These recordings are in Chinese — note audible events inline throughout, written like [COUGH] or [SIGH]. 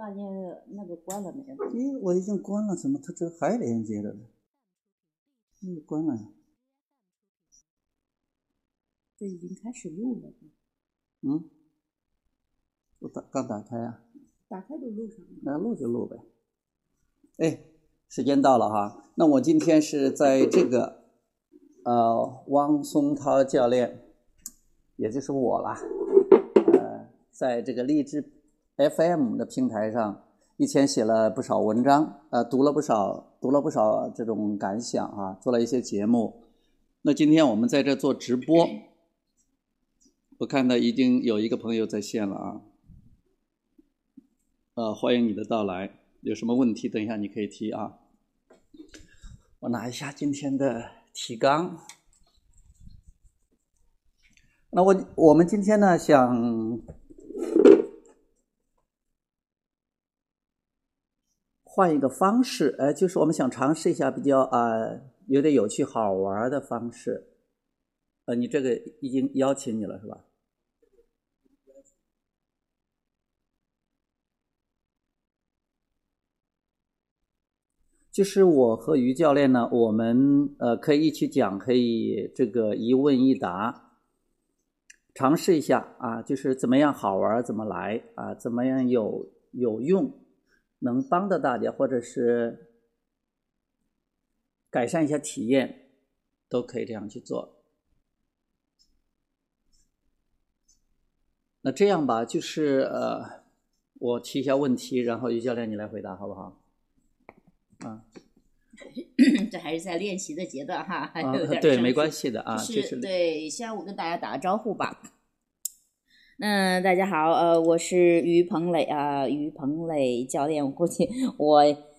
把你那个关了没有？咦，我已经关了，怎么它这还连接着呢？嗯，关了呀。这已经开始录了。嗯，我打刚打开啊。打开就录上了。那录就录呗。哎，时间到了哈，那我今天是在这个呃汪松涛教练，也就是我啦，呃，在这个励志 FM 的平台上，以前写了不少文章，呃，读了不少，读了不少这种感想啊，做了一些节目。那今天我们在这做直播，我看到已经有一个朋友在线了啊，呃，欢迎你的到来，有什么问题等一下你可以提啊。我拿一下今天的提纲。那我我们今天呢想。换一个方式，呃，就是我们想尝试一下比较啊有点有趣好玩的方式，呃，你这个已经邀请你了是吧？就是我和于教练呢，我们呃可以一起讲，可以这个一问一答，尝试一下啊，就是怎么样好玩怎么来啊，怎么样有有用。能帮到大家，或者是改善一下体验，都可以这样去做。那这样吧，就是呃，我提一下问题，然后于教练你来回答，好不好？啊，[COUGHS] 这还是在练习的阶段哈，啊，对，没关系的啊，就是对，先我跟大家打个招呼吧。嗯，大家好，呃，我是于鹏磊啊，于鹏磊教练，我估计我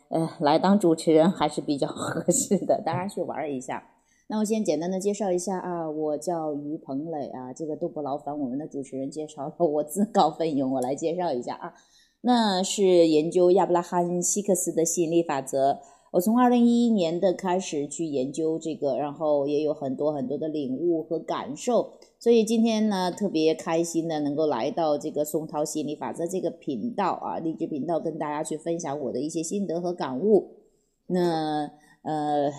呃来当主持人还是比较 [LAUGHS] 合适的，当然去玩一下。那我先简单的介绍一下啊，我叫于鹏磊啊，这个都不劳烦我们的主持人介绍了，我自告奋勇，我来介绍一下啊，那是研究亚伯拉罕希克斯的吸引力法则，我从二零一一年的开始去研究这个，然后也有很多很多的领悟和感受。所以今天呢，特别开心的能够来到这个松涛心理法则这个频道啊，励志频道，跟大家去分享我的一些心得和感悟。那呃，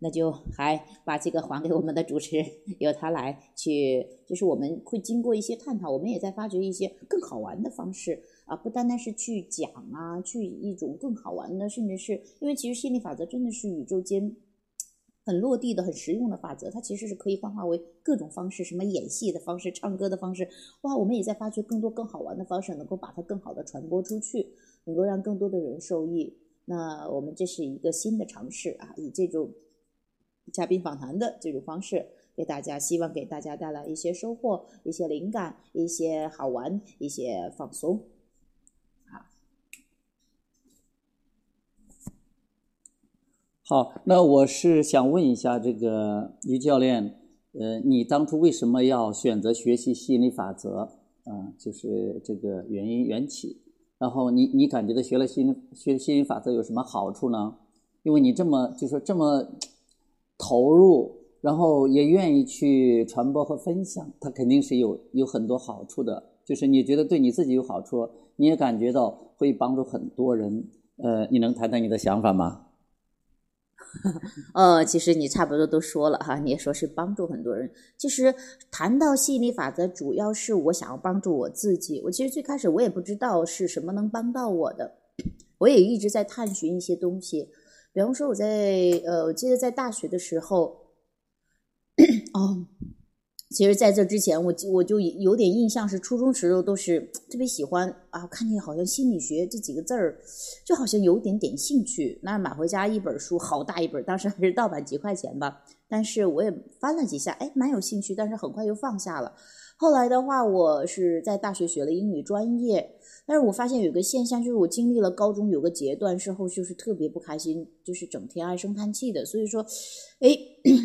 那就还把这个还给我们的主持人，由他来去，就是我们会经过一些探讨，我们也在发掘一些更好玩的方式啊，不单单是去讲啊，去一种更好玩的，甚至是因为其实心理法则真的是宇宙间。很落地的、很实用的法则，它其实是可以幻化为各种方式，什么演戏的方式、唱歌的方式，哇，我们也在发掘更多更好玩的方式，能够把它更好的传播出去，能够让更多的人受益。那我们这是一个新的尝试啊，以这种嘉宾访谈的这种方式，给大家希望给大家带来一些收获、一些灵感、一些好玩、一些放松。好，那我是想问一下这个于教练，呃，你当初为什么要选择学习吸引力法则？啊，就是这个原因缘起。然后你你感觉到学了吸学吸引力法则有什么好处呢？因为你这么就说这么投入，然后也愿意去传播和分享，它肯定是有有很多好处的。就是你觉得对你自己有好处，你也感觉到会帮助很多人。呃，你能谈谈你的想法吗？[LAUGHS] 呃，其实你差不多都说了哈，你也说是帮助很多人。其实谈到吸引力法则，主要是我想要帮助我自己。我其实最开始我也不知道是什么能帮到我的，我也一直在探寻一些东西。比方说我在呃，我记得在大学的时候，[COUGHS] 哦。其实，在这之前，我我就有点印象，是初中时候都是特别喜欢啊，看见好像心理学这几个字儿，就好像有点点兴趣。那买回家一本书，好大一本，当时还是盗版，几块钱吧。但是我也翻了几下，哎，蛮有兴趣，但是很快又放下了。后来的话，我是在大学学了英语专业。但是我发现有个现象，就是我经历了高中有个阶段之后，就是特别不开心，就是整天唉声叹气的。所以说，哎，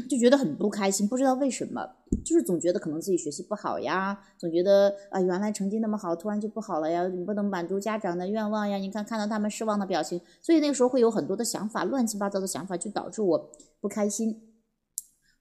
就觉得很不开心，不知道为什么，就是总觉得可能自己学习不好呀，总觉得啊，原来成绩那么好，突然就不好了呀，你不能满足家长的愿望呀。你看看到他们失望的表情，所以那个时候会有很多的想法，乱七八糟的想法，就导致我不开心。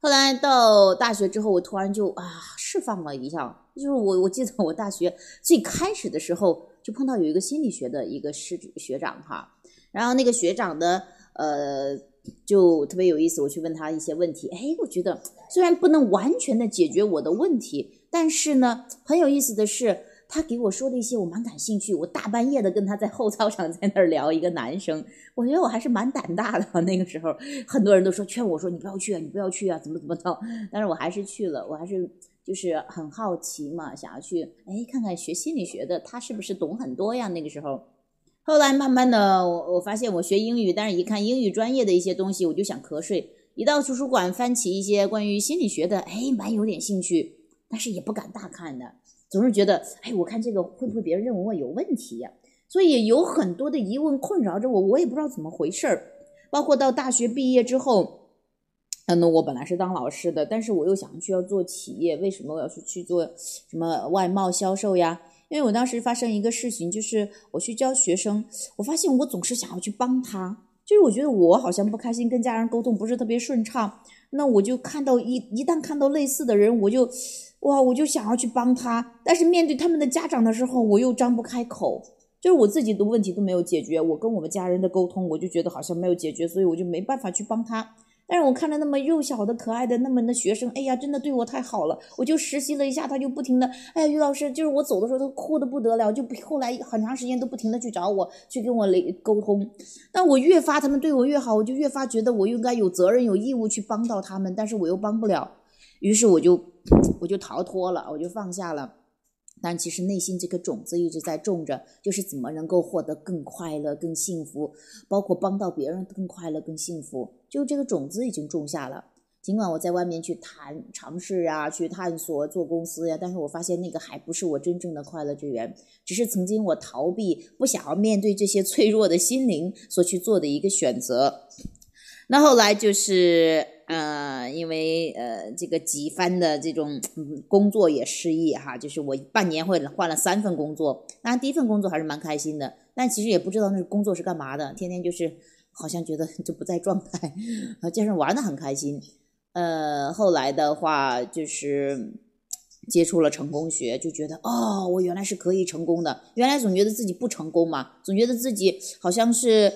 后来到大学之后，我突然就啊释放了一下，就是我我记得我大学最开始的时候。就碰到有一个心理学的一个师学长哈，然后那个学长呢，呃，就特别有意思，我去问他一些问题，哎，我觉得虽然不能完全的解决我的问题，但是呢，很有意思的是。他给我说的一些我蛮感兴趣，我大半夜的跟他在后操场在那儿聊，一个男生，我觉得我还是蛮胆大的。那个时候很多人都说劝我说你不要去啊，你不要去啊，怎么怎么着，但是我还是去了，我还是就是很好奇嘛，想要去哎看看学心理学的他是不是懂很多呀？那个时候，后来慢慢的我我发现我学英语，但是一看英语专业的一些东西我就想瞌睡，一到图书馆翻起一些关于心理学的，哎蛮有点兴趣，但是也不敢大看的。总是觉得，哎，我看这个会不会别人认为我有问题呀？所以有很多的疑问困扰着我，我也不知道怎么回事儿。包括到大学毕业之后，那我本来是当老师的，但是我又想去要做企业，为什么我要去去做什么外贸销售呀？因为我当时发生一个事情，就是我去教学生，我发现我总是想要去帮他，就是我觉得我好像不开心，跟家人沟通不是特别顺畅，那我就看到一一旦看到类似的人，我就。哇，我就想要去帮他，但是面对他们的家长的时候，我又张不开口，就是我自己的问题都没有解决，我跟我们家人的沟通，我就觉得好像没有解决，所以我就没办法去帮他。但是我看着那么幼小的、可爱的那么的学生，哎呀，真的对我太好了，我就实习了一下，他就不停的，哎，于老师，就是我走的时候，他哭的不得了，就后来很长时间都不停的去找我，去跟我沟通。但我越发他们对我越好，我就越发觉得我应该有责任、有义务去帮到他们，但是我又帮不了。于是我就我就逃脱了，我就放下了。但其实内心这颗种子一直在种着，就是怎么能够获得更快乐、更幸福，包括帮到别人更快乐、更幸福，就这个种子已经种下了。尽管我在外面去谈尝试啊，去探索做公司呀，但是我发现那个还不是我真正的快乐之源，只是曾经我逃避、不想要面对这些脆弱的心灵所去做的一个选择。那后来就是，呃，因为呃这个几番的这种工作也失意哈，就是我半年会换了三份工作。那第一份工作还是蛮开心的，但其实也不知道那个工作是干嘛的，天天就是好像觉得就不在状态，啊，加上玩的很开心。呃，后来的话就是接触了成功学，就觉得哦，我原来是可以成功的，原来总觉得自己不成功嘛，总觉得自己好像是。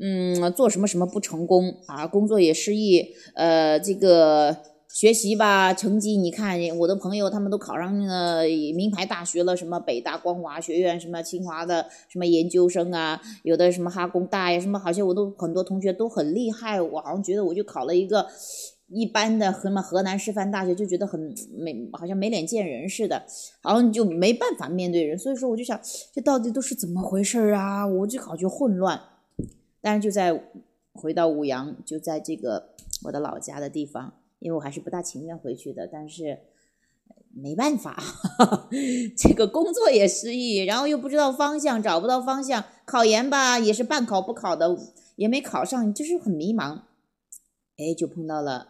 嗯，做什么什么不成功啊？工作也失意，呃，这个学习吧，成绩你看，我的朋友他们都考上了名牌大学了，什么北大光华学院，什么清华的什么研究生啊，有的什么哈工大呀，什么好像我都很多同学都很厉害，我好像觉得我就考了一个一般的什么河南师范大学，就觉得很没，好像没脸见人似的，好像就没办法面对人，所以说我就想，这到底都是怎么回事啊？我就感觉混乱。但是就在回到五阳，就在这个我的老家的地方，因为我还是不大情愿回去的，但是没办法，[LAUGHS] 这个工作也失意，然后又不知道方向，找不到方向，考研吧也是半考不考的，也没考上，就是很迷茫，哎，就碰到了。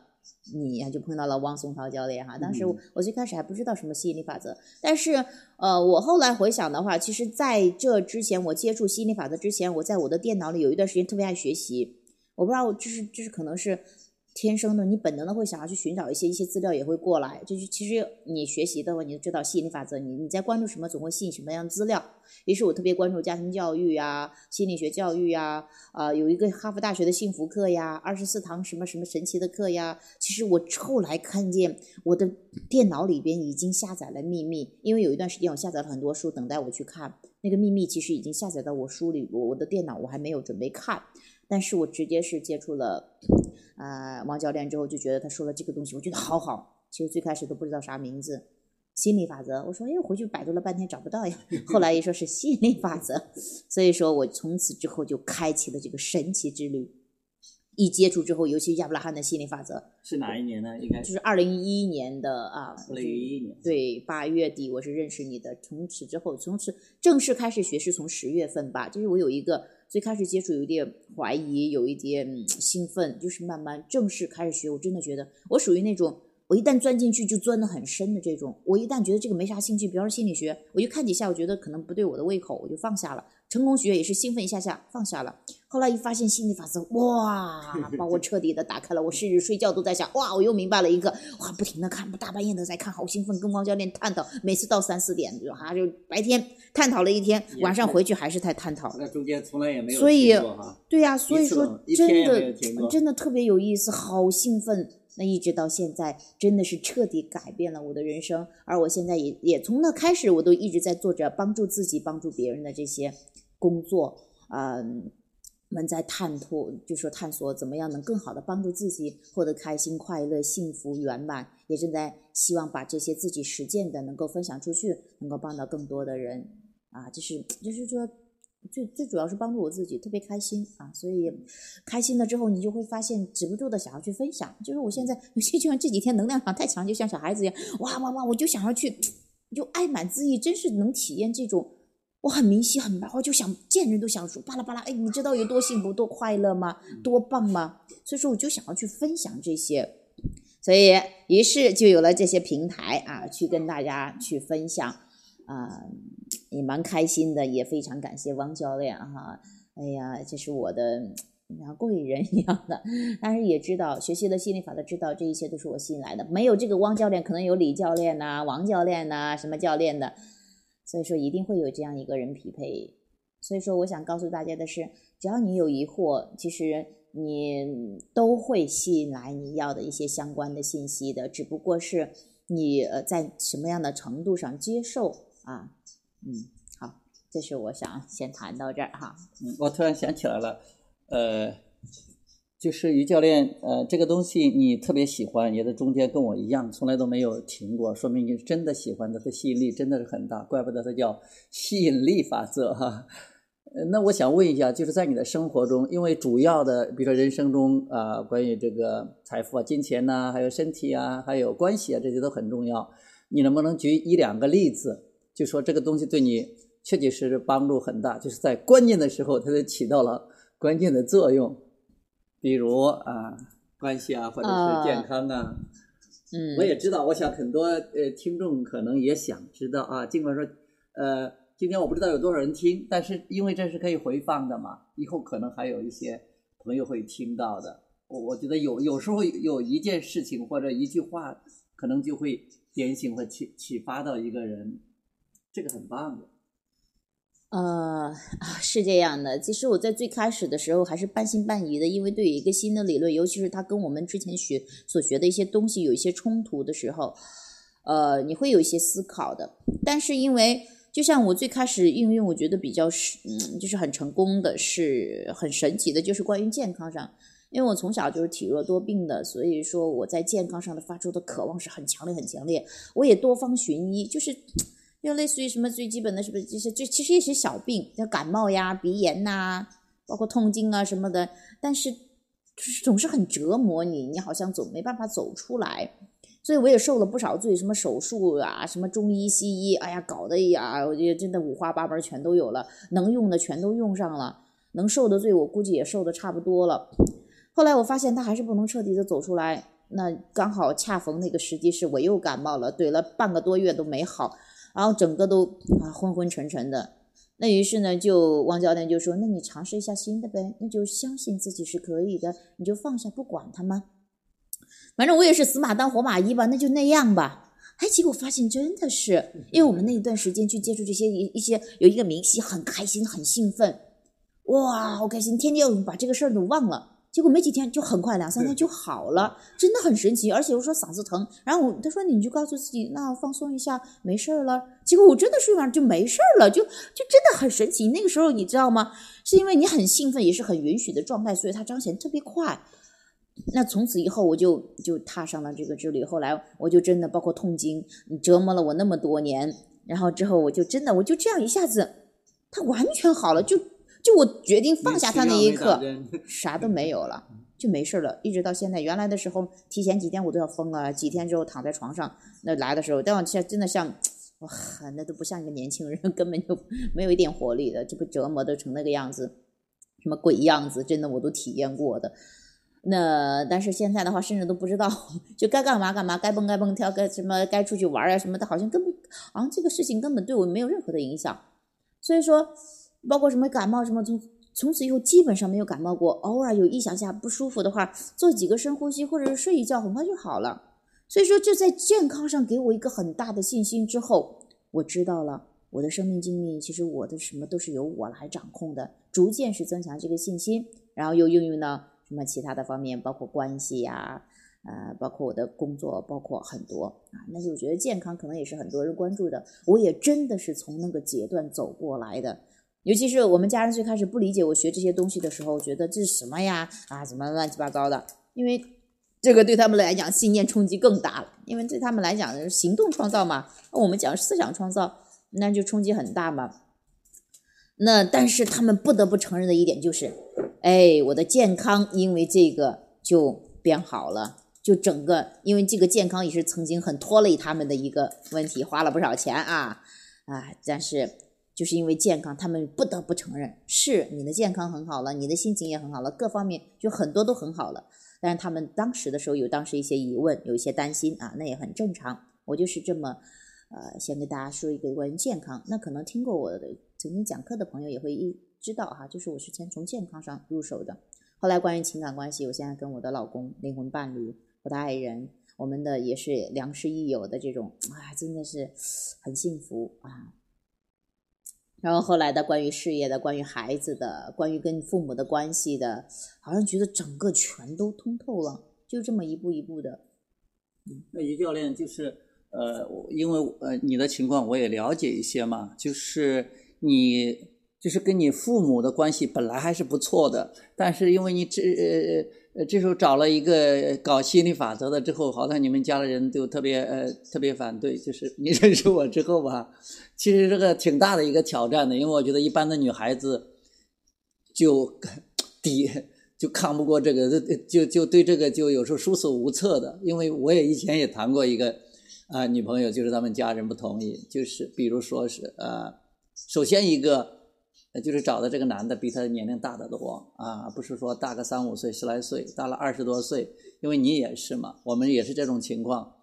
你呀，就碰到了汪松涛教练哈。当时我我最开始还不知道什么吸引力法则，但是呃，我后来回想的话，其实在这之前，我接触吸引力法则之前，我在我的电脑里有一段时间特别爱学习。我不知道，就是就是可能是。天生的，你本能的会想要去寻找一些一些资料，也会过来。就是其实你学习的话，你就知道吸引力法则，你你在关注什么，总会吸引什么样的资料。于是我特别关注家庭教育呀、心理学教育呀，啊，有一个哈佛大学的幸福课呀，二十四堂什么什么神奇的课呀。其实我后来看见我的电脑里边已经下载了秘密，因为有一段时间我下载了很多书等待我去看，那个秘密其实已经下载到我书里，我我的电脑我还没有准备看。但是我直接是接触了，呃，王教练之后，就觉得他说了这个东西，我觉得好好。其实最开始都不知道啥名字，心理法则。我说，哎，回去百度了半天找不到呀。后来一说是吸引力法则，所以说我从此之后就开启了这个神奇之旅。一接触之后，尤其亚伯拉罕的心理法则是哪一年呢？应该就是二零一一年的啊，二零一一年对八月底我是认识你的。从此之后，从此正式开始学是从十月份吧，就是我有一个。最开始接触有点怀疑，有一点兴奋，就是慢慢正式开始学。我真的觉得我属于那种我一旦钻进去就钻得很深的这种，我一旦觉得这个没啥兴趣，比方说心理学，我就看几下，我觉得可能不对我的胃口，我就放下了。成功学也是兴奋一下下放下了，后来一发现心理法则，哇，把我彻底的打开了。我甚至睡觉都在想，哇，我又明白了一个，哇，不停的看，大半夜的在看，好兴奋，跟汪教练探讨，每次到三四点，就哈就白天探讨了一天，晚上回去还是在探讨。那中间从来也没有所以对呀、所以说真的真的特别有意思，好兴奋。那一直到现在，真的是彻底改变了我的人生。而我现在也也从那开始，我都一直在做着帮助自己、帮助别人的这些工作。嗯，我们在探索，就说探索怎么样能更好的帮助自己获得开心、快乐、幸福、圆满。也正在希望把这些自己实践的能够分享出去，能够帮到更多的人。啊，就是就是说。最最主要是帮助我自己，特别开心啊！所以开心了之后，你就会发现止不住的想要去分享。就是我现在有些 [LAUGHS] 就像这几天能量场太强，就像小孩子一样，哇哇哇！我就想要去，就爱满自溢，真是能体验这种。我很明晰，很白我，就想见人都想说巴拉巴拉，哎，你知道有多幸福、多快乐吗？多棒吗？所以说，我就想要去分享这些，所以于是就有了这些平台啊，去跟大家去分享啊。也蛮开心的，也非常感谢汪教练哈。哎呀，这是我的像贵人一样的，但是也知道学习了心理法则，知道这一切都是我吸引来的。没有这个汪教练，可能有李教练呐、王教练呐、什么教练的，所以说一定会有这样一个人匹配。所以说，我想告诉大家的是，只要你有疑惑，其实你都会吸引来你要的一些相关的信息的，只不过是你呃在什么样的程度上接受啊。嗯，好，这是我想先谈到这儿哈。嗯，我突然想起来了，呃，就是于教练，呃，这个东西你特别喜欢，也在中间跟我一样，从来都没有停过，说明你真的喜欢的它吸引力真的是很大，怪不得它叫吸引力法则哈。那我想问一下，就是在你的生活中，因为主要的，比如说人生中啊、关于这个财富啊、金钱呐、还有身体啊，还有关系啊，这些都很重要。你能不能举一两个例子，就说这个东西对你确确实实帮助很大，就是在关键的时候，它就起到了关键的作用。比如啊，关系啊，或者是健康啊。嗯，我也知道，我想很多呃听众可能也想知道啊，尽管说呃今天我不知道有多少人听，但是因为这是可以回放的嘛，以后可能还有一些朋友会听到的。我我觉得有有时候有一件事情或者一句话，可能就会点醒或启启发到一个人，这个很棒的。呃，是这样的。其实我在最开始的时候还是半信半疑的，因为对于一个新的理论，尤其是它跟我们之前学所学的一些东西有一些冲突的时候，呃，你会有一些思考的。但是因为就像我最开始应用，我觉得比较是嗯，就是很成功的，是很神奇的，就是关于健康上。因为我从小就是体弱多病的，所以说我在健康上的发出的渴望是很强烈、很强烈。我也多方寻医，就是就类似于什么最基本的，是不是这些？这其实也是小病，像感冒呀、鼻炎呐、包括痛经啊什么的，但是就是总是很折磨你，你好像总没办法走出来。所以我也受了不少罪，什么手术啊，什么中医西医，哎呀，搞得呀，我觉得真的五花八门，全都有了，能用的全都用上了，能受的罪我估计也受的差不多了。后来我发现他还是不能彻底的走出来，那刚好恰逢那个时机是我又感冒了，怼了半个多月都没好，然后整个都啊昏昏沉沉的。那于是呢，就汪教练就说：“那你尝试一下新的呗，那就相信自己是可以的，你就放下不管他们。反正我也是死马当活马医吧，那就那样吧。”哎，结果发现真的是，因为我们那一段时间去接触这些一一些有一个明星，很开心，很兴奋，哇，好开心，天天我把这个事儿都忘了。结果没几天就很快两三天就好了，真的很神奇。而且我说嗓子疼，然后我他说你就告诉自己，那放松一下，没事儿了。结果我真的睡完就没事儿了，就就真的很神奇。那个时候你知道吗？是因为你很兴奋，也是很允许的状态，所以它彰显特别快。那从此以后我就就踏上了这个之旅。后来我就真的包括痛经，折磨了我那么多年，然后之后我就真的我就这样一下子，它完全好了，就。就我决定放下他那一刻，[LAUGHS] 啥都没有了，就没事了。一直到现在，原来的时候提前几天我都要疯了，几天之后躺在床上，那来的时候，但我现在真的像，哇，那都不像一个年轻人，[LAUGHS] 根本就没有一点活力的，就被折磨的成那个样子，什么鬼样子，真的我都体验过的。那但是现在的话，甚至都不知道，就该干嘛干嘛，该蹦该蹦跳，该什么该出去玩啊什么的，好像根本好像这个事情根本对我没有任何的影响。所以说，包括什么感冒什么，从从此以后基本上没有感冒过。偶尔有一想下不舒服的话，做几个深呼吸或者是睡一觉，很快就好了。所以说，就在健康上给我一个很大的信心之后，我知道了我的生命经历，其实我的什么都是由我来掌控的，逐渐是增强这个信心，然后又应用到。什么其他的方面，包括关系呀，呃，包括我的工作，包括很多啊。那就觉得健康可能也是很多人关注的。我也真的是从那个阶段走过来的。尤其是我们家人最开始不理解我学这些东西的时候，觉得这是什么呀？啊，怎么乱七八糟的？因为这个对他们来讲信念冲击更大了。因为对他们来讲，行动创造嘛，我们讲思想创造，那就冲击很大嘛。那但是他们不得不承认的一点就是。哎，我的健康因为这个就变好了，就整个因为这个健康也是曾经很拖累他们的一个问题，花了不少钱啊啊！但是就是因为健康，他们不得不承认，是你的健康很好了，你的心情也很好了，各方面就很多都很好了。但是他们当时的时候有当时一些疑问，有一些担心啊，那也很正常。我就是这么呃，先跟大家说一个关于健康。那可能听过我的曾经讲课的朋友也会一。知道哈，就是我是先从健康上入手的。后来关于情感关系，我现在跟我的老公、灵魂伴侣、我的爱人，我们的也是良师益友的这种啊，真的是很幸福啊。然后后来的关于事业的、关于孩子的、关于跟父母的关系的，好像觉得整个全都通透了，就这么一步一步的。那于教练就是呃，因为呃你的情况我也了解一些嘛，就是你。就是跟你父母的关系本来还是不错的，但是因为你这呃呃这时候找了一个搞心理法则的之后，好像你们家的人都特别呃特别反对。就是你认识我之后吧，其实这个挺大的一个挑战的，因为我觉得一般的女孩子就抵就抗不过这个，就就对这个就有时候束手无策的。因为我也以前也谈过一个啊女朋友，就是他们家人不同意，就是比如说是呃，首先一个。就是找的这个男的比他年龄大得多啊，不是说大个三五岁、十来岁，大了二十多岁。因为你也是嘛，我们也是这种情况。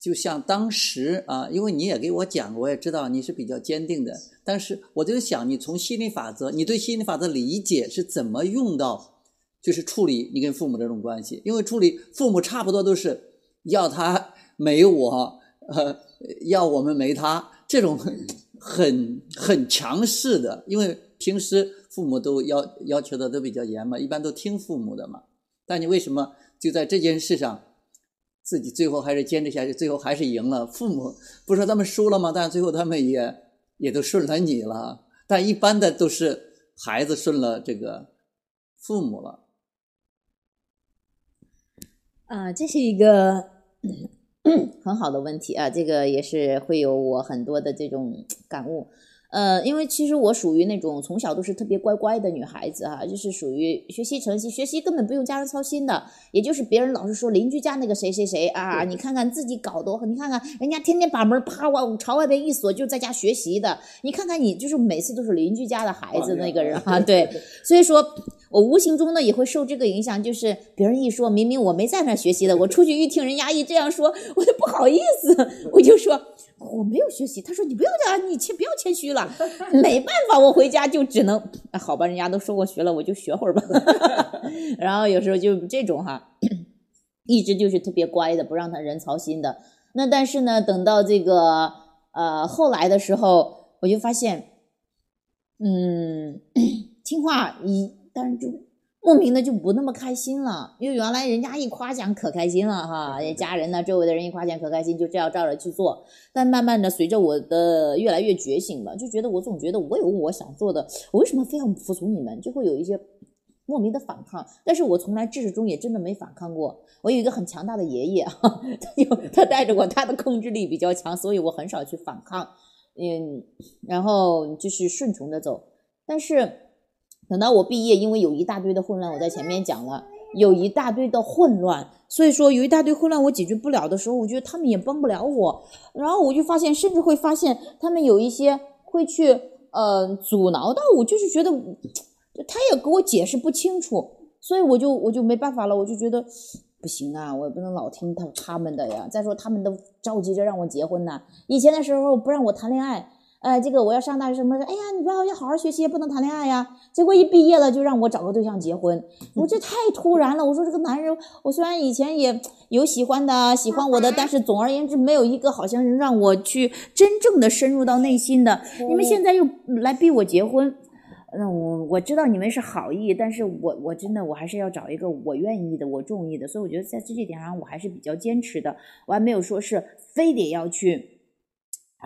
就像当时啊，因为你也给我讲过，我也知道你是比较坚定的。但是我就想，你从心理法则，你对心理法则理解是怎么用到，就是处理你跟父母这种关系？因为处理父母差不多都是要他没我，呃，要我们没他这种。很很强势的，因为平时父母都要要求的都比较严嘛，一般都听父母的嘛。但你为什么就在这件事上，自己最后还是坚持下去，最后还是赢了？父母不是说他们输了吗？但最后他们也也都顺了你了。但一般的都是孩子顺了这个父母了。啊，这是一个。[CLEARS THROAT] 很好的问题啊，这个也是会有我很多的这种感悟。呃，因为其实我属于那种从小都是特别乖乖的女孩子哈，就是属于学习成绩，学习根本不用家人操心的，也就是别人老是说邻居家那个谁谁谁啊，你看看自己搞多好，你看看人家天天把门啪往朝外边一锁，就在家学习的，你看看你就是每次都是邻居家的孩子那个人哈，[LAUGHS] 对，所以说我无形中呢也会受这个影响，就是别人一说明明我没在那学习的，我出去一听人家一这样说，我就不好意思，我就说。我没有学习，他说你不要讲，你谦不要谦虚了，[LAUGHS] 没办法，我回家就只能，好吧，人家都说我学了，我就学会儿吧。[LAUGHS] 然后有时候就这种哈，一直就是特别乖的，不让他人操心的。那但是呢，等到这个呃后来的时候，我就发现，嗯，[CLEARS THROAT] 听话一，但是就。莫名的就不那么开心了，因为原来人家一夸奖可开心了哈，家人呢，周围的人一夸奖可开心，就这样照着去做。但慢慢的，随着我的越来越觉醒吧，就觉得我总觉得我有我想做的，我为什么非要服从你们？就会有一些莫名的反抗。但是我从来至始中也真的没反抗过。我有一个很强大的爷爷，他有他带着我，他的控制力比较强，所以我很少去反抗，嗯，然后就是顺从的走。但是。等到我毕业，因为有一大堆的混乱，我在前面讲了，有一大堆的混乱，所以说有一大堆混乱我解决不了的时候，我觉得他们也帮不了我。然后我就发现，甚至会发现他们有一些会去呃阻挠到我，就是觉得他也给我解释不清楚。所以我就我就没办法了，我就觉得不行啊，我也不能老听他他们的呀。再说他们都着急着让我结婚呢，以前的时候不让我谈恋爱。哎，这个我要上大学什么？哎呀，你不要要好好学习，不能谈恋爱呀。结果一毕业了就让我找个对象结婚，我这太突然了。我说这个男人，我虽然以前也有喜欢的，喜欢我的，但是总而言之没有一个好像是让我去真正的深入到内心的。你们现在又来逼我结婚，那我我知道你们是好意，但是我我真的我还是要找一个我愿意的，我中意的。所以我觉得在这一点上我还是比较坚持的，我还没有说是非得要去。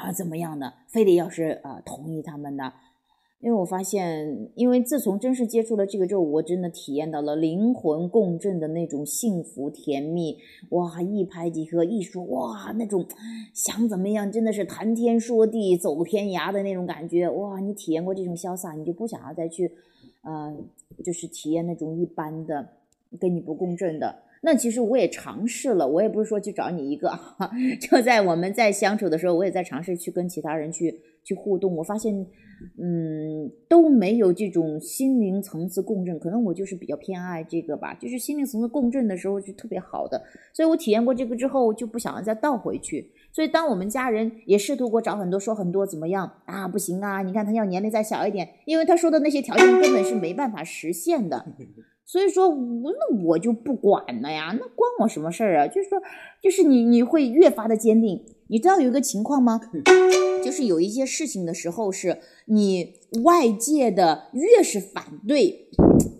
啊，怎么样的？非得要是啊同意他们的？因为我发现，因为自从真实接触了这个之后，我真的体验到了灵魂共振的那种幸福甜蜜。哇，一拍即合，一说哇，那种想怎么样，真的是谈天说地，走天涯的那种感觉。哇，你体验过这种潇洒，你就不想要再去，呃，就是体验那种一般的跟你不共振的。那其实我也尝试了，我也不是说去找你一个，[LAUGHS] 就在我们在相处的时候，我也在尝试去跟其他人去去互动。我发现，嗯，都没有这种心灵层次共振。可能我就是比较偏爱这个吧，就是心灵层次共振的时候是特别好的。所以我体验过这个之后，就不想要再倒回去。所以当我们家人也试图过找很多说很多怎么样啊，不行啊，你看他要年龄再小一点，因为他说的那些条件根本是没办法实现的。所以说，我那我就不管了呀，那关我什么事儿啊？就是说，就是你你会越发的坚定。你知道有一个情况吗？就是有一些事情的时候，是你外界的越是反对，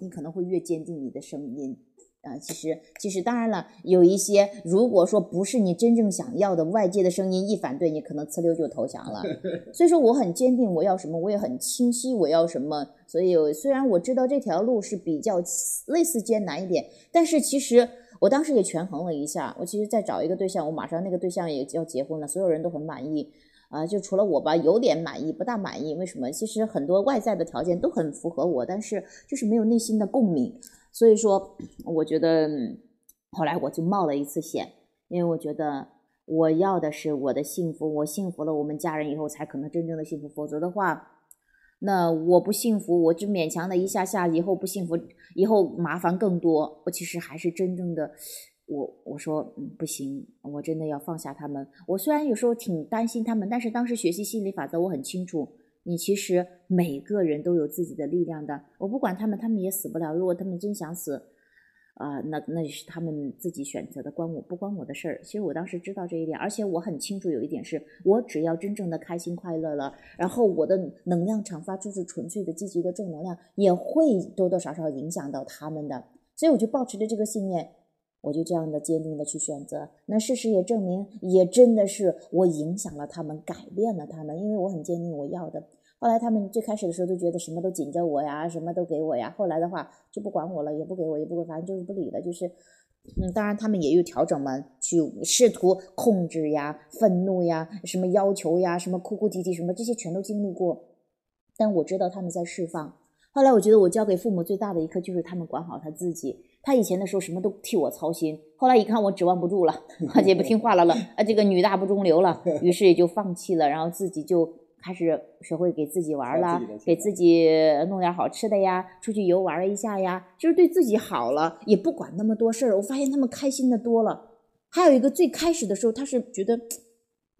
你可能会越坚定你的声音。啊，其实其实当然了，有一些如果说不是你真正想要的，外界的声音一反对，你可能呲溜就投降了。[LAUGHS] 所以说我很坚定我要什么，我也很清晰我要什么。所以虽然我知道这条路是比较类似艰难一点，但是其实我当时也权衡了一下，我其实再找一个对象，我马上那个对象也要结婚了，所有人都很满意啊，就除了我吧，有点满意，不大满意。为什么？其实很多外在的条件都很符合我，但是就是没有内心的共鸣。所以说，我觉得后来我就冒了一次险，因为我觉得我要的是我的幸福，我幸福了，我们家人以后才可能真正的幸福。否则的话，那我不幸福，我就勉强的一下下，以后不幸福，以后麻烦更多。我其实还是真正的，我我说不行，我真的要放下他们。我虽然有时候挺担心他们，但是当时学习心理法则，我很清楚。你其实每个人都有自己的力量的，我不管他们，他们也死不了。如果他们真想死，啊，那那是他们自己选择的，关我不关我的事儿。其实我当时知道这一点，而且我很清楚有一点是，我只要真正的开心快乐了，然后我的能量场发出是纯粹的积极的正能量，也会多多少少影响到他们的。所以我就保持着这个信念，我就这样的坚定的去选择。那事实也证明，也真的是我影响了他们，改变了他们，因为我很坚定我要的。后来他们最开始的时候都觉得什么都紧着我呀，什么都给我呀。后来的话就不管我了，也不给我，也不管，反正就是不理了。就是，嗯，当然他们也有调整嘛，去试图控制呀、愤怒呀、什么要求呀、什么哭哭啼啼什么这些全都经历过。但我知道他们在释放。后来我觉得我教给父母最大的一课就是他们管好他自己。他以前的时候什么都替我操心，后来一看我指望不住了，[LAUGHS] 而且不听话了了，啊，这个女大不中留了，[LAUGHS] 于是也就放弃了，然后自己就。开始学会给自己玩了，给自己弄点好吃的呀，出去游玩了一下呀，就是对自己好了，也不管那么多事儿。我发现他们开心的多了。还有一个最开始的时候，他是觉得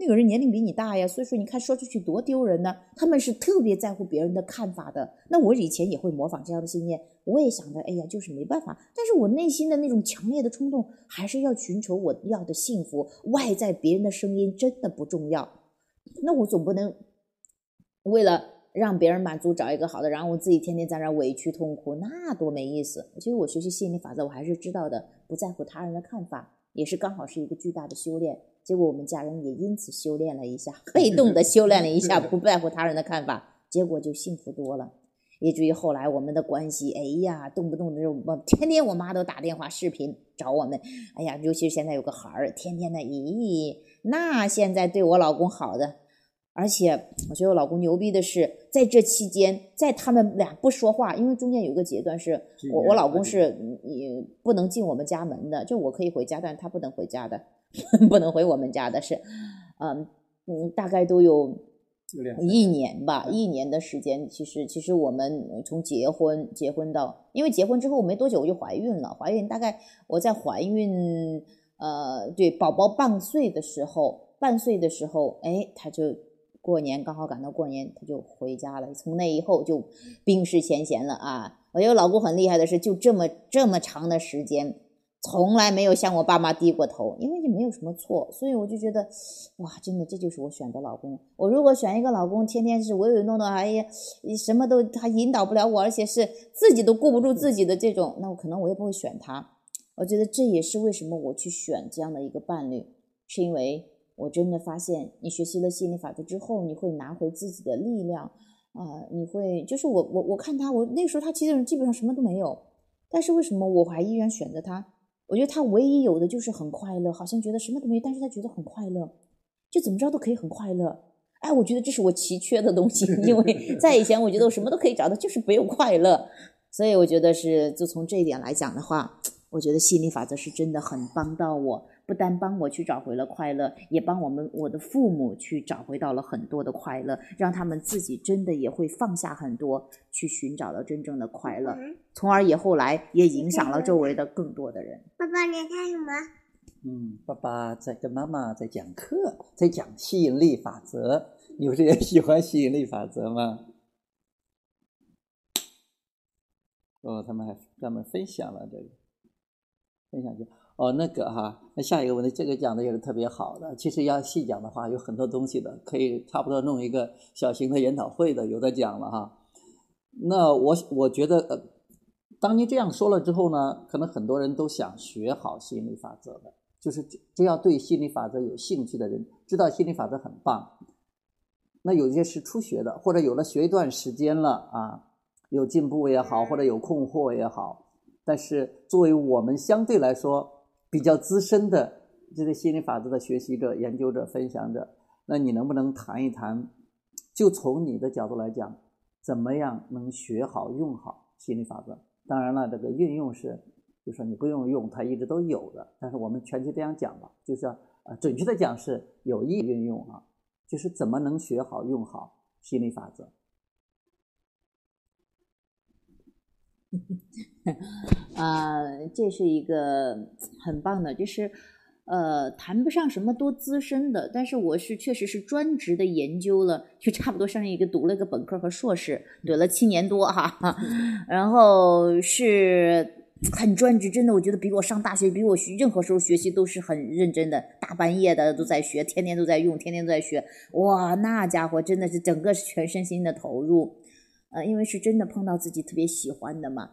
那个人年龄比你大呀，所以说你看说出去多丢人呢。他们是特别在乎别人的看法的。那我以前也会模仿这样的信念，我也想着，哎呀，就是没办法。但是我内心的那种强烈的冲动，还是要寻求我要的幸福。外在别人的声音真的不重要。那我总不能。为了让别人满足，找一个好的，然后我自己天天在那委屈痛苦，那多没意思。其实我学习吸引力法则，我还是知道的，不在乎他人的看法，也是刚好是一个巨大的修炼。结果我们家人也因此修炼了一下，被动的修炼了一下，[LAUGHS] 不在乎他人的看法，结果就幸福多了。以至于后来我们的关系，哎呀，动不动就我天天我妈都打电话视频找我们，哎呀，尤其是现在有个孩儿，天天的，咦，那现在对我老公好的。而且我觉得我老公牛逼的是，在这期间，在他们俩不说话，因为中间有个阶段是我我老公是你不能进我们家门的，就我可以回家，但是他不能回家的，[LAUGHS] 不能回我们家的是，嗯嗯，大概都有一年吧，一年的时间，其实其实我们从结婚结婚到，因为结婚之后没多久我就怀孕了，怀孕大概我在怀孕，呃，对，宝宝半岁的时候，半岁的时候，哎，他就过年刚好赶到过年，他就回家了，从那以后就冰释前嫌了啊。我觉得老公很厉害的是，就这么这么长的时间。从来没有向我爸妈低过头，因为你没有什么错，所以我就觉得，哇，真的这就是我选的老公。我如果选一个老公，天天是唯唯诺诺，哎呀，你什么都他引导不了我，而且是自己都顾不住自己的这种，那我可能我也不会选他。我觉得这也是为什么我去选这样的一个伴侣，是因为我真的发现，你学习了心理法则之后，你会拿回自己的力量啊，你会就是我我我看他，我那时候他其实基本上什么都没有，但是为什么我还依然选择他？我觉得他唯一有的就是很快乐，好像觉得什么都没有，但是他觉得很快乐，就怎么着都可以很快乐。哎，我觉得这是我奇缺的东西，因为在以前我觉得我什么都可以找到，就是没有快乐。所以我觉得是，就从这一点来讲的话，我觉得心理法则是真的很帮到我。不单帮我去找回了快乐，也帮我们我的父母去找回到了很多的快乐，让他们自己真的也会放下很多，去寻找到真正的快乐，从而也后来也影响了周围的更多的人。爸爸，你在干什么？嗯，爸爸在跟妈妈在讲课，在讲吸引力法则。你不是也喜欢吸引力法则吗？哦，他们还专门分享了这个，分享就。哦，那个哈，那下一个问题，这个讲的也是特别好的。其实要细讲的话，有很多东西的，可以差不多弄一个小型的研讨会的，有的讲了哈。那我我觉得，呃，当你这样说了之后呢，可能很多人都想学好心理法则的，就是只要对心理法则有兴趣的人，知道心理法则很棒。那有些是初学的，或者有了学一段时间了啊，有进步也好，或者有困惑也好，但是作为我们相对来说。比较资深的这些心理法则的学习者、研究者、分享者，那你能不能谈一谈？就从你的角度来讲，怎么样能学好、用好心理法则？当然了，这个运用是，就说你不用用，它一直都有的。但是我们全球这样讲吧，就是呃，准确的讲是有意运用啊，就是怎么能学好、用好心理法则？[LAUGHS] 啊，[LAUGHS] 这是一个很棒的，就是呃，谈不上什么多资深的，但是我是确实是专职的研究了，就差不多上一个读了个本科和硕士，读了七年多哈，[LAUGHS] 然后是很专职，真的，我觉得比我上大学，比我学任何时候学习都是很认真的，大半夜的都在学，天天都在用，天天都在学，哇，那家伙真的是整个是全身心的投入。呃，因为是真的碰到自己特别喜欢的嘛，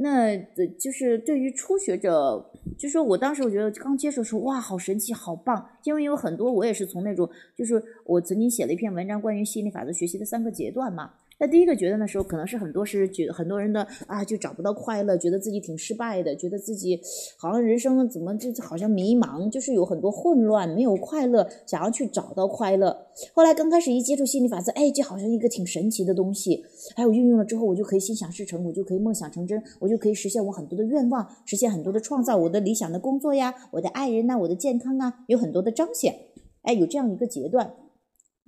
那就是对于初学者，就说我当时我觉得刚接触的时候，哇，好神奇，好棒，因为有很多我也是从那种，就是我曾经写了一篇文章关于心理法则学习的三个阶段嘛。那第一个觉得的时候可能是很多是觉很多人的啊，就找不到快乐，觉得自己挺失败的，觉得自己好像人生怎么就好像迷茫，就是有很多混乱，没有快乐，想要去找到快乐。后来刚开始一接触心理法则，哎，这好像一个挺神奇的东西。哎，我运用了之后，我就可以心想事成，我就可以梦想成真，我就可以实现我很多的愿望，实现很多的创造，我的理想的工作呀，我的爱人呐，我的健康啊，有很多的彰显。哎，有这样一个阶段。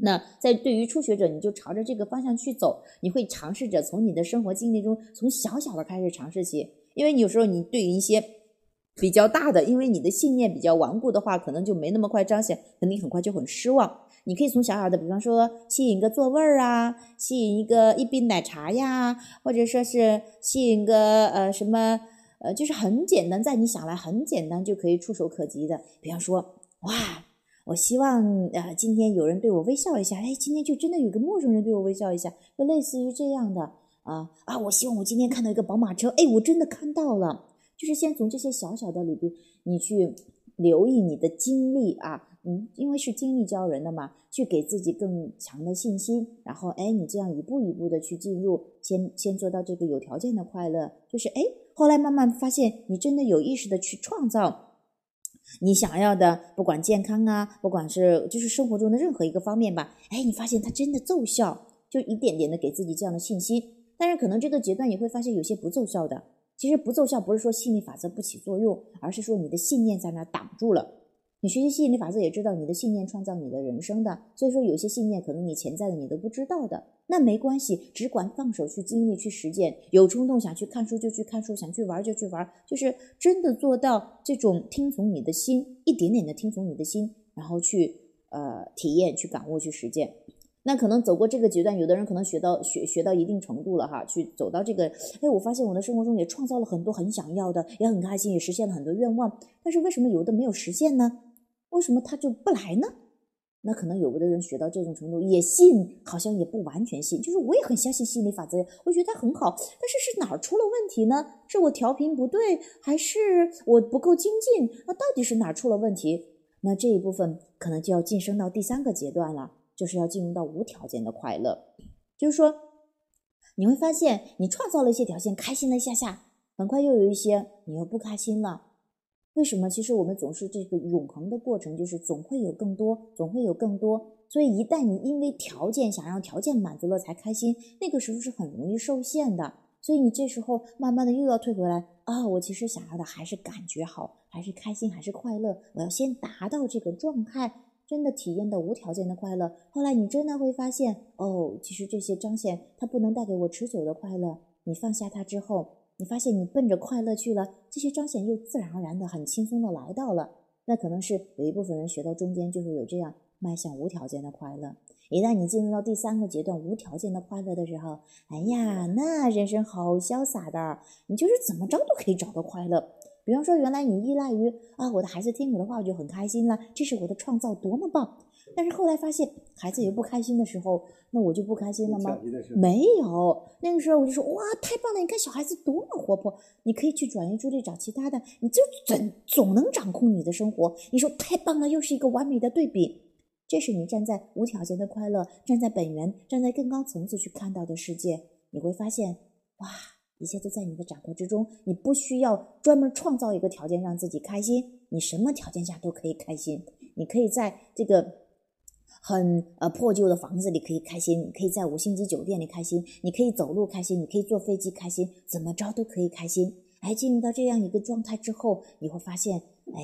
那在对于初学者，你就朝着这个方向去走，你会尝试着从你的生活经历中，从小小的开始尝试起，因为有时候你对于一些比较大的，因为你的信念比较顽固的话，可能就没那么快彰显，肯定很快就很失望。你可以从小小的，比方说吸引个座位儿啊，吸引一个一杯奶茶呀，或者说是吸引个呃什么呃，就是很简单，在你想来很简单就可以触手可及的，比方说哇。我希望啊，今天有人对我微笑一下。哎，今天就真的有个陌生人对我微笑一下，就类似于这样的啊啊！我希望我今天看到一个宝马车，哎，我真的看到了。就是先从这些小小的里边，你去留意你的经历啊，嗯，因为是经历教人的嘛，去给自己更强的信心。然后，哎，你这样一步一步的去进入，先先做到这个有条件的快乐，就是哎，后来慢慢发现，你真的有意识的去创造。你想要的，不管健康啊，不管是就是生活中的任何一个方面吧，哎，你发现它真的奏效，就一点点的给自己这样的信心。但是可能这个阶段也会发现有些不奏效的。其实不奏效不是说吸引力法则不起作用，而是说你的信念在那挡住了。你学习吸引力法则也知道，你的信念创造你的人生的。所以说，有些信念可能你潜在的你都不知道的，那没关系，只管放手去经历、去实践。有冲动想去看书就去看书，想去玩就去玩，就是真的做到这种听从你的心，一点点的听从你的心，然后去呃体验、去感悟、去实践。那可能走过这个阶段，有的人可能学到学学到一定程度了哈，去走到这个，哎，我发现我的生活中也创造了很多很想要的，也很开心，也实现了很多愿望。但是为什么有的没有实现呢？为什么他就不来呢？那可能有的人学到这种程度也信，好像也不完全信。就是我也很相信心理法则，我觉得它很好，但是是哪儿出了问题呢？是我调频不对，还是我不够精进？那到底是哪儿出了问题？那这一部分可能就要晋升到第三个阶段了。就是要进入到无条件的快乐，就是说，你会发现你创造了一些条件，开心了一下下，很快又有一些你又不开心了。为什么？其实我们总是这个永恒的过程，就是总会有更多，总会有更多。所以一旦你因为条件想让条件满足了才开心，那个时候是很容易受限的。所以你这时候慢慢的又要退回来啊，我其实想要的还是感觉好，还是开心，还是快乐。我要先达到这个状态。真的体验到无条件的快乐，后来你真的会发现，哦，其实这些彰显它不能带给我持久的快乐。你放下它之后，你发现你奔着快乐去了，这些彰显又自然而然的很轻松的来到了。那可能是有一部分人学到中间就会有这样迈向无条件的快乐。一旦你进入到第三个阶段无条件的快乐的时候，哎呀，那人生好潇洒的，你就是怎么着都可以找到快乐。比方说，原来你依赖于啊，我的孩子听我的话，我就很开心了，这是我的创造，多么棒！但是后来发现，孩子有不开心的时候，那我就不开心了吗？没有，那个时候我就说，哇，太棒了！你看小孩子多么活泼，你可以去转移注意力找其他的，你就总总能掌控你的生活。你说太棒了，又是一个完美的对比。这是你站在无条件的快乐，站在本源，站在更高层次去看到的世界，你会发现，哇！一切都在你的掌控之中，你不需要专门创造一个条件让自己开心，你什么条件下都可以开心。你可以在这个很呃破旧的房子里可以开心，你可以在五星级酒店里开心，你可以走路开心，你可以坐飞机开心，怎么着都可以开心。哎，进入到这样一个状态之后，你会发现，哎，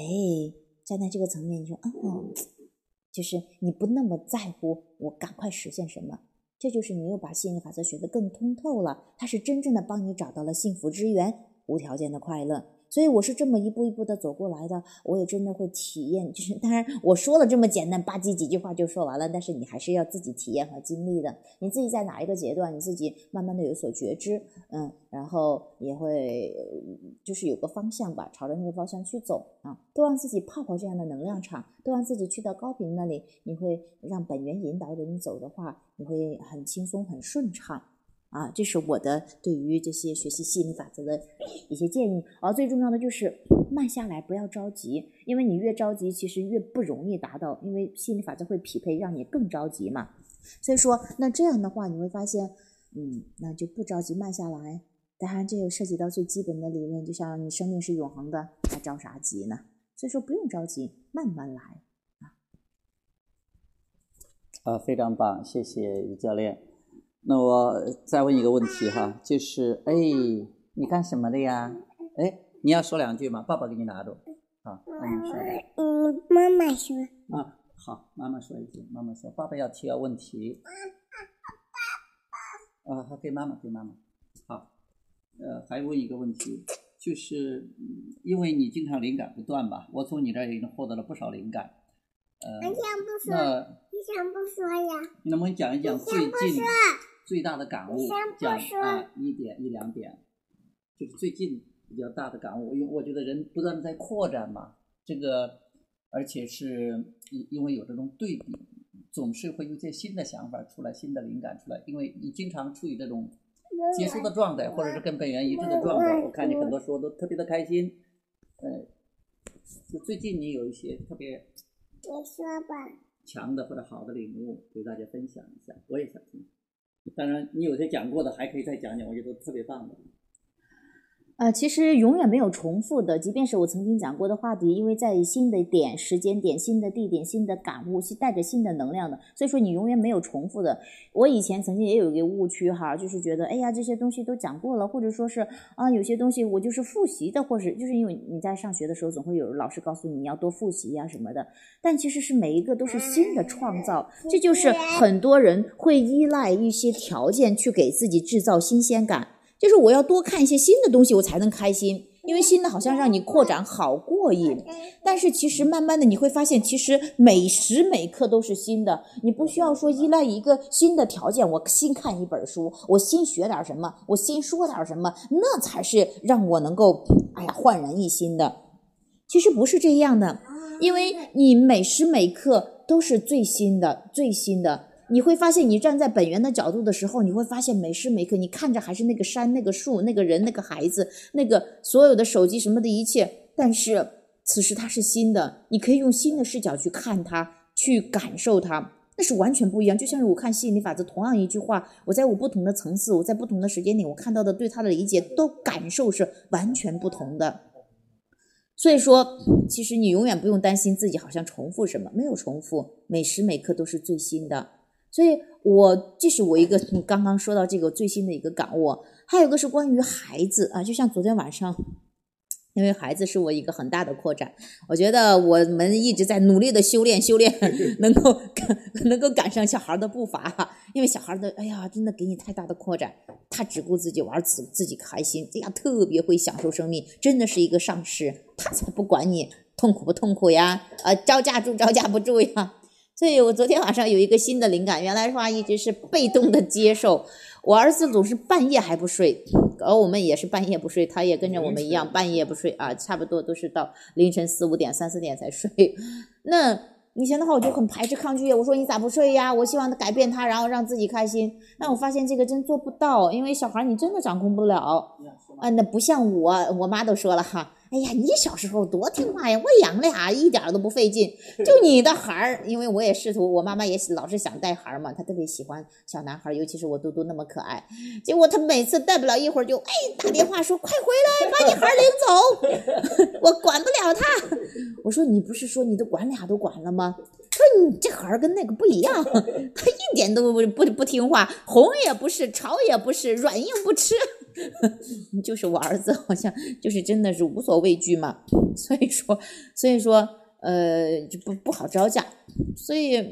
站在这个层面，你说，哦，就是你不那么在乎我赶快实现什么。这就是你又把吸引力法则学得更通透了，它是真正的帮你找到了幸福之源，无条件的快乐。所以我是这么一步一步的走过来的，我也真的会体验。就是当然我说了这么简单吧唧几句话就说完了，但是你还是要自己体验和经历的。你自己在哪一个阶段，你自己慢慢的有所觉知，嗯，然后也会就是有个方向吧，朝着那个方向去走啊。都让自己泡泡这样的能量场，都让自己去到高频那里，你会让本源引导着你走的话，你会很轻松很顺畅。啊，这是我的对于这些学习吸引力法则的一些建议。而最重要的就是慢下来，不要着急，因为你越着急，其实越不容易达到，因为吸引力法则会匹配让你更着急嘛。所以说，那这样的话，你会发现，嗯，那就不着急，慢下来。当然，这又涉及到最基本的理论，就像你生命是永恒的，还着啥急呢？所以说，不用着急，慢慢来啊。啊，非常棒，谢谢于教练。那我再问一个问题哈，就是哎，你干什么的呀？哎，你要说两句吗？爸爸给你拿着。好，那你说。嗯，妈妈说。啊，好，妈妈说一句。妈妈说，爸爸要提个问题。啊，好，给妈妈，给妈妈。好，呃，还问一个问题，就是因为你经常灵感不断吧，我从你这儿已经获得了不少灵感。呃，你想不说？你想不说呀？能不能讲一讲最近？最大的感悟讲啊一点一两点，就是最近比较大的感悟。因为我觉得人不断的在扩展嘛，这个而且是因因为有这种对比，总是会有些新的想法出来，新的灵感出来。因为你经常处于这种结束的状态，或者是跟本源一致的状态。我看你很多时候都特别的开心，呃，就最近你有一些特别你说吧强的或者好的领悟，给大家分享一下，我也想听。当然，你有些讲过的还可以再讲讲，我觉得特别棒的。呃，其实永远没有重复的，即便是我曾经讲过的话题，因为在新的点、时间点、新的地点、新的感悟，是带着新的能量的，所以说你永远没有重复的。我以前曾经也有一个误区哈，就是觉得，哎呀，这些东西都讲过了，或者说是啊，有些东西我就是复习的，或是就是因为你在上学的时候，总会有老师告诉你要多复习呀什么的，但其实是每一个都是新的创造，这就是很多人会依赖一些条件去给自己制造新鲜感。就是我要多看一些新的东西，我才能开心，因为新的好像让你扩展好过瘾。但是其实慢慢的你会发现，其实每时每刻都是新的，你不需要说依赖一个新的条件。我新看一本书，我新学点什么，我新说点什么，那才是让我能够哎呀焕然一新的。其实不是这样的，因为你每时每刻都是最新的，最新的。你会发现，你站在本源的角度的时候，你会发现每时每刻你看着还是那个山、那个树、那个人、那个孩子、那个所有的手机什么的一切，但是此时它是新的，你可以用新的视角去看它，去感受它，那是完全不一样。就像是我看吸引力法则，同样一句话，我在我不同的层次，我在不同的时间点，我看到的对它的理解都感受是完全不同的。所以说，其实你永远不用担心自己好像重复什么，没有重复，每时每刻都是最新的。所以，我这是我一个刚刚说到这个最新的一个感悟，还有一个是关于孩子啊，就像昨天晚上，因为孩子是我一个很大的扩展，我觉得我们一直在努力的修炼，修炼能够赶能够赶上小孩的步伐，因为小孩的哎呀，真的给你太大的扩展，他只顾自己玩，自自己开心，哎呀特别会享受生命，真的是一个上师，他才不管你痛苦不痛苦呀，呃，招架住招架不住呀。所以我昨天晚上有一个新的灵感，原来话一直是被动的接受。我儿子总是半夜还不睡，而我们也是半夜不睡，他也跟着我们一样半夜不睡啊，差不多都是到凌晨四五点、三四点才睡。那以前的话我就很排斥抗拒，我说你咋不睡呀？我希望他改变他，然后让自己开心。但我发现这个真做不到，因为小孩你真的掌控不了啊，那不像我，我妈都说了哈。哎呀，你小时候多听话呀！我养俩一点都不费劲。[LAUGHS] 就你的孩儿，因为我也试图，我妈妈也老是想带孩儿嘛，她特别喜欢小男孩，尤其是我嘟嘟那么可爱。结果她每次带不了一会儿就哎打电话说快回来，把你孩儿领走，[LAUGHS] 我管不了他。我说你不是说你都管俩都管了吗？说你这孩儿跟那个不一样，他一点都不不不听话，哄也不是，吵也不是，软硬不吃。[LAUGHS] 就是我儿子，好像就是真的是无所畏惧嘛，所以说，所以说，呃，就不不好招架，所以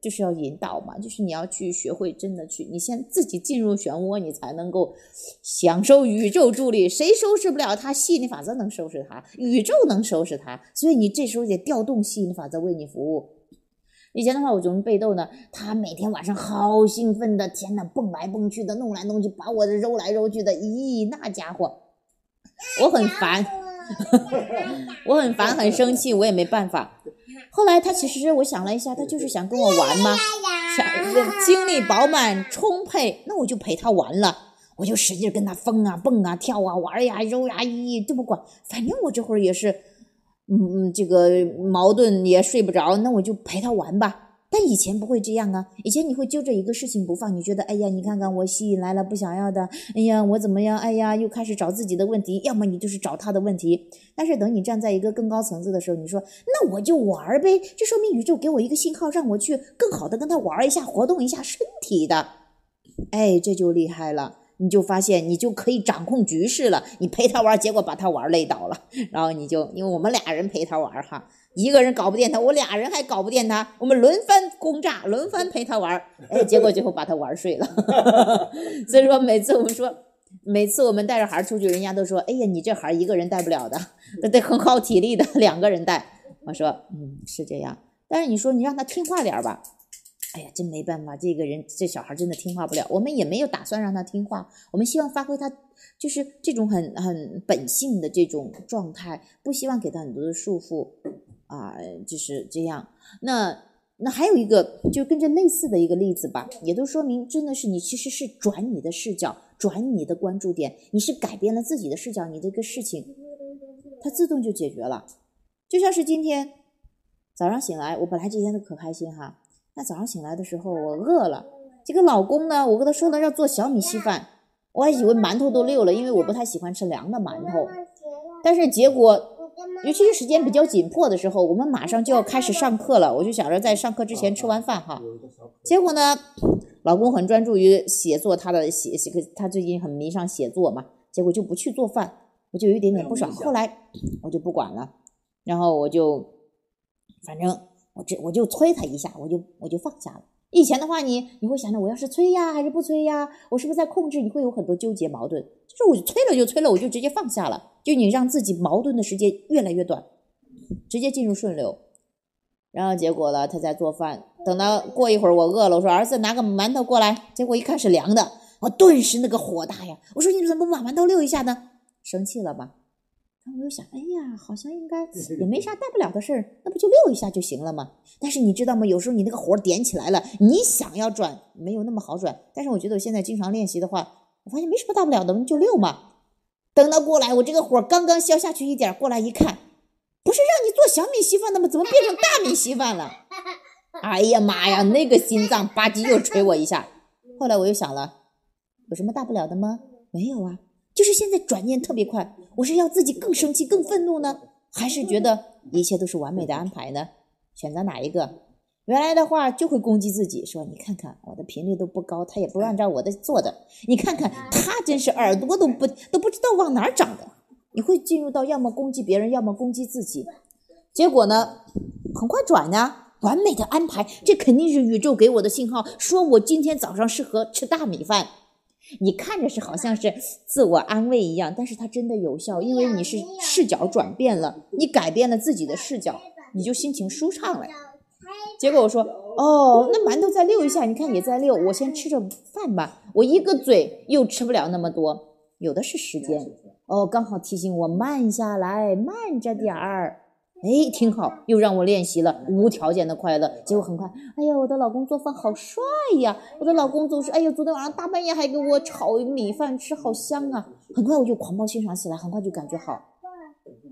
就是要引导嘛，就是你要去学会真的去，你先自己进入漩涡，你才能够享受宇宙助力，谁收拾不了他，吸引力法则能收拾他，宇宙能收拾他，所以你这时候得调动吸引力法则为你服务。以前的话，我总是被逗呢。他每天晚上好兴奋的，天呐，蹦来蹦去的，弄来弄去，把我的揉来揉去的，咦，那家伙，我很烦，[LAUGHS] 我很烦，很生气，我也没办法。后来他其实，我想了一下，他就是想跟我玩嘛，想精力饱满充沛，那我就陪他玩了，我就使劲跟他疯啊蹦啊跳啊玩呀揉呀，咦，都不管，反正我这会儿也是。嗯，这个矛盾也睡不着，那我就陪他玩吧。但以前不会这样啊，以前你会揪着一个事情不放，你觉得哎呀，你看看我吸引来了不想要的，哎呀我怎么样，哎呀又开始找自己的问题，要么你就是找他的问题。但是等你站在一个更高层次的时候，你说那我就玩呗，这说明宇宙给我一个信号，让我去更好的跟他玩一下，活动一下身体的，哎，这就厉害了。你就发现你就可以掌控局势了。你陪他玩，结果把他玩累倒了。然后你就因为我们俩人陪他玩哈，一个人搞不定他，我俩人还搞不定他，我们轮番轰炸，轮番陪他玩。哎，结果最后把他玩睡了。[LAUGHS] 所以说每次我们说，每次我们带着孩出去，人家都说，哎呀，你这孩一个人带不了的，那 [LAUGHS] 得很耗体力的，两个人带。我说，嗯，是这样。但是你说你让他听话点吧。哎呀，真没办法，这个人这小孩真的听话不了。我们也没有打算让他听话，我们希望发挥他就是这种很很本性的这种状态，不希望给他很多的束缚啊，就是这样。那那还有一个就跟这类似的一个例子吧，也都说明真的是你其实是转你的视角，转你的关注点，你是改变了自己的视角，你这个事情它自动就解决了。就像是今天早上醒来，我本来这天都可开心哈。那早上醒来的时候，我饿了。这个老公呢，我跟他说了要做小米稀饭，我还以为馒头都溜了，因为我不太喜欢吃凉的馒头。但是结果。尤其是时间比较紧迫的时候，我们马上就要开始上课了，我就想着在上课之前吃完饭哈。结果呢，老公很专注于写作，他的写写他最近很迷上写作嘛，结果就不去做饭，我就有一点点不爽。后来我就不管了，然后我就反正我这我就催他一下，我就我就放下了。以前的话，你你会想着我要是催呀还是不催呀？我是不是在控制？你会有很多纠结矛盾。就是我催了就催了，我就直接放下了。就你让自己矛盾的时间越来越短，直接进入顺流。然后结果呢，他在做饭，等到过一会儿我饿了，我说儿子拿个馒头过来，结果一看是凉的，我顿时那个火大呀！我说你怎么不把馒头溜一下呢？生气了吧？然后我又想，哎呀，好像应该也没啥大不了的事儿，那不就溜一下就行了嘛？但是你知道吗？有时候你那个火点起来了，你想要转没有那么好转。但是我觉得我现在经常练习的话，我发现没什么大不了的，就溜嘛。等到过来，我这个火刚刚消下去一点，过来一看，不是让你做小米稀饭的吗？怎么变成大米稀饭了？哎呀妈呀，那个心脏吧唧又捶我一下。后来我又想了，有什么大不了的吗？没有啊。就是现在转念特别快，我是要自己更生气、更愤怒呢，还是觉得一切都是完美的安排呢？选择哪一个？原来的话就会攻击自己，说你看看我的频率都不高，他也不按照我的做的。你看看他真是耳朵都不都不知道往哪儿长的。你会进入到要么攻击别人，要么攻击自己。结果呢，很快转呢，完美的安排，这肯定是宇宙给我的信号，说我今天早上适合吃大米饭。你看着是好像是自我安慰一样，但是它真的有效，因为你是视角转变了，你改变了自己的视角，你就心情舒畅了。结果我说，哦，那馒头再溜一下，你看也在溜，我先吃着饭吧，我一个嘴又吃不了那么多，有的是时间。哦，刚好提醒我慢下来，慢着点儿。哎，挺好，又让我练习了无条件的快乐。结果很快，哎呀，我的老公做饭好帅呀！我的老公总是，哎呀，昨天晚上大半夜还给我炒米饭吃，好香啊！很快我就狂暴欣赏起来，很快就感觉好，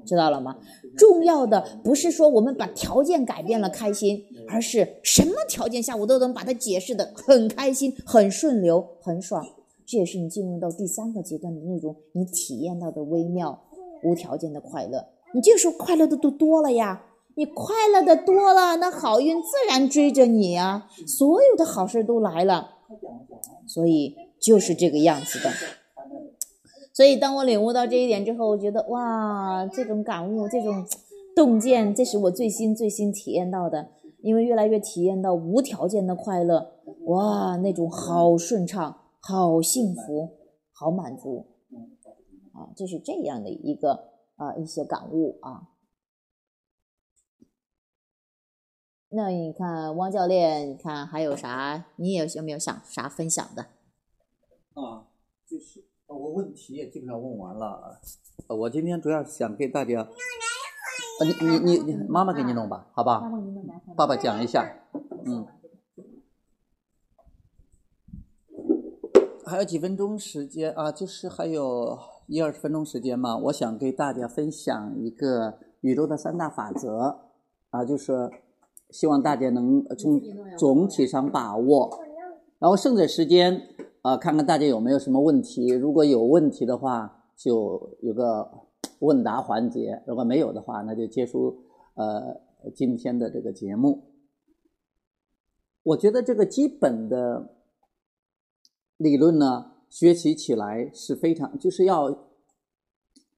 知道了吗？重要的不是说我们把条件改变了开心，而是什么条件下我都能把它解释的很开心、很顺流、很爽。这也是你进入到第三个阶段的那种你体验到的微妙无条件的快乐。你这个时候快乐的都多了呀，你快乐的多了，那好运自然追着你呀，所有的好事都来了，所以就是这个样子的。所以当我领悟到这一点之后，我觉得哇，这种感悟，这种洞见，这是我最新最新体验到的。因为越来越体验到无条件的快乐，哇，那种好顺畅、好幸福、好满足啊，就是这样的一个。啊，一些感悟啊。那你看，汪教练，你看还有啥？你也有没有想啥分享的？啊，就是我问题也基本上问完了。我今天主要想给大家，你你你你，妈妈给你弄吧，好吧？爸爸讲一下，嗯。还有几分钟时间啊，就是还有一二十分钟时间嘛。我想给大家分享一个宇宙的三大法则啊，就是希望大家能从总体上把握。然后剩下时间啊，看看大家有没有什么问题。如果有问题的话，就有个问答环节；如果没有的话，那就结束呃今天的这个节目。我觉得这个基本的。理论呢，学习起来是非常，就是要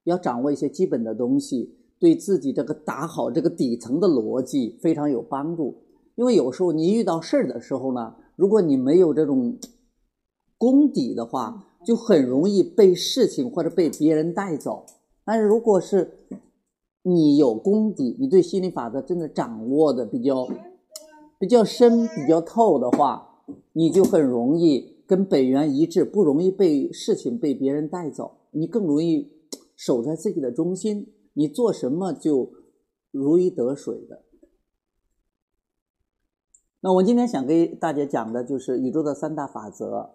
要掌握一些基本的东西，对自己这个打好这个底层的逻辑非常有帮助。因为有时候你遇到事儿的时候呢，如果你没有这种功底的话，就很容易被事情或者被别人带走。但是如果是你有功底，你对心理法则真的掌握的比较比较深、比较透的话，你就很容易。跟本源一致，不容易被事情被别人带走，你更容易守在自己的中心，你做什么就如鱼得水的。那我今天想给大家讲的就是宇宙的三大法则，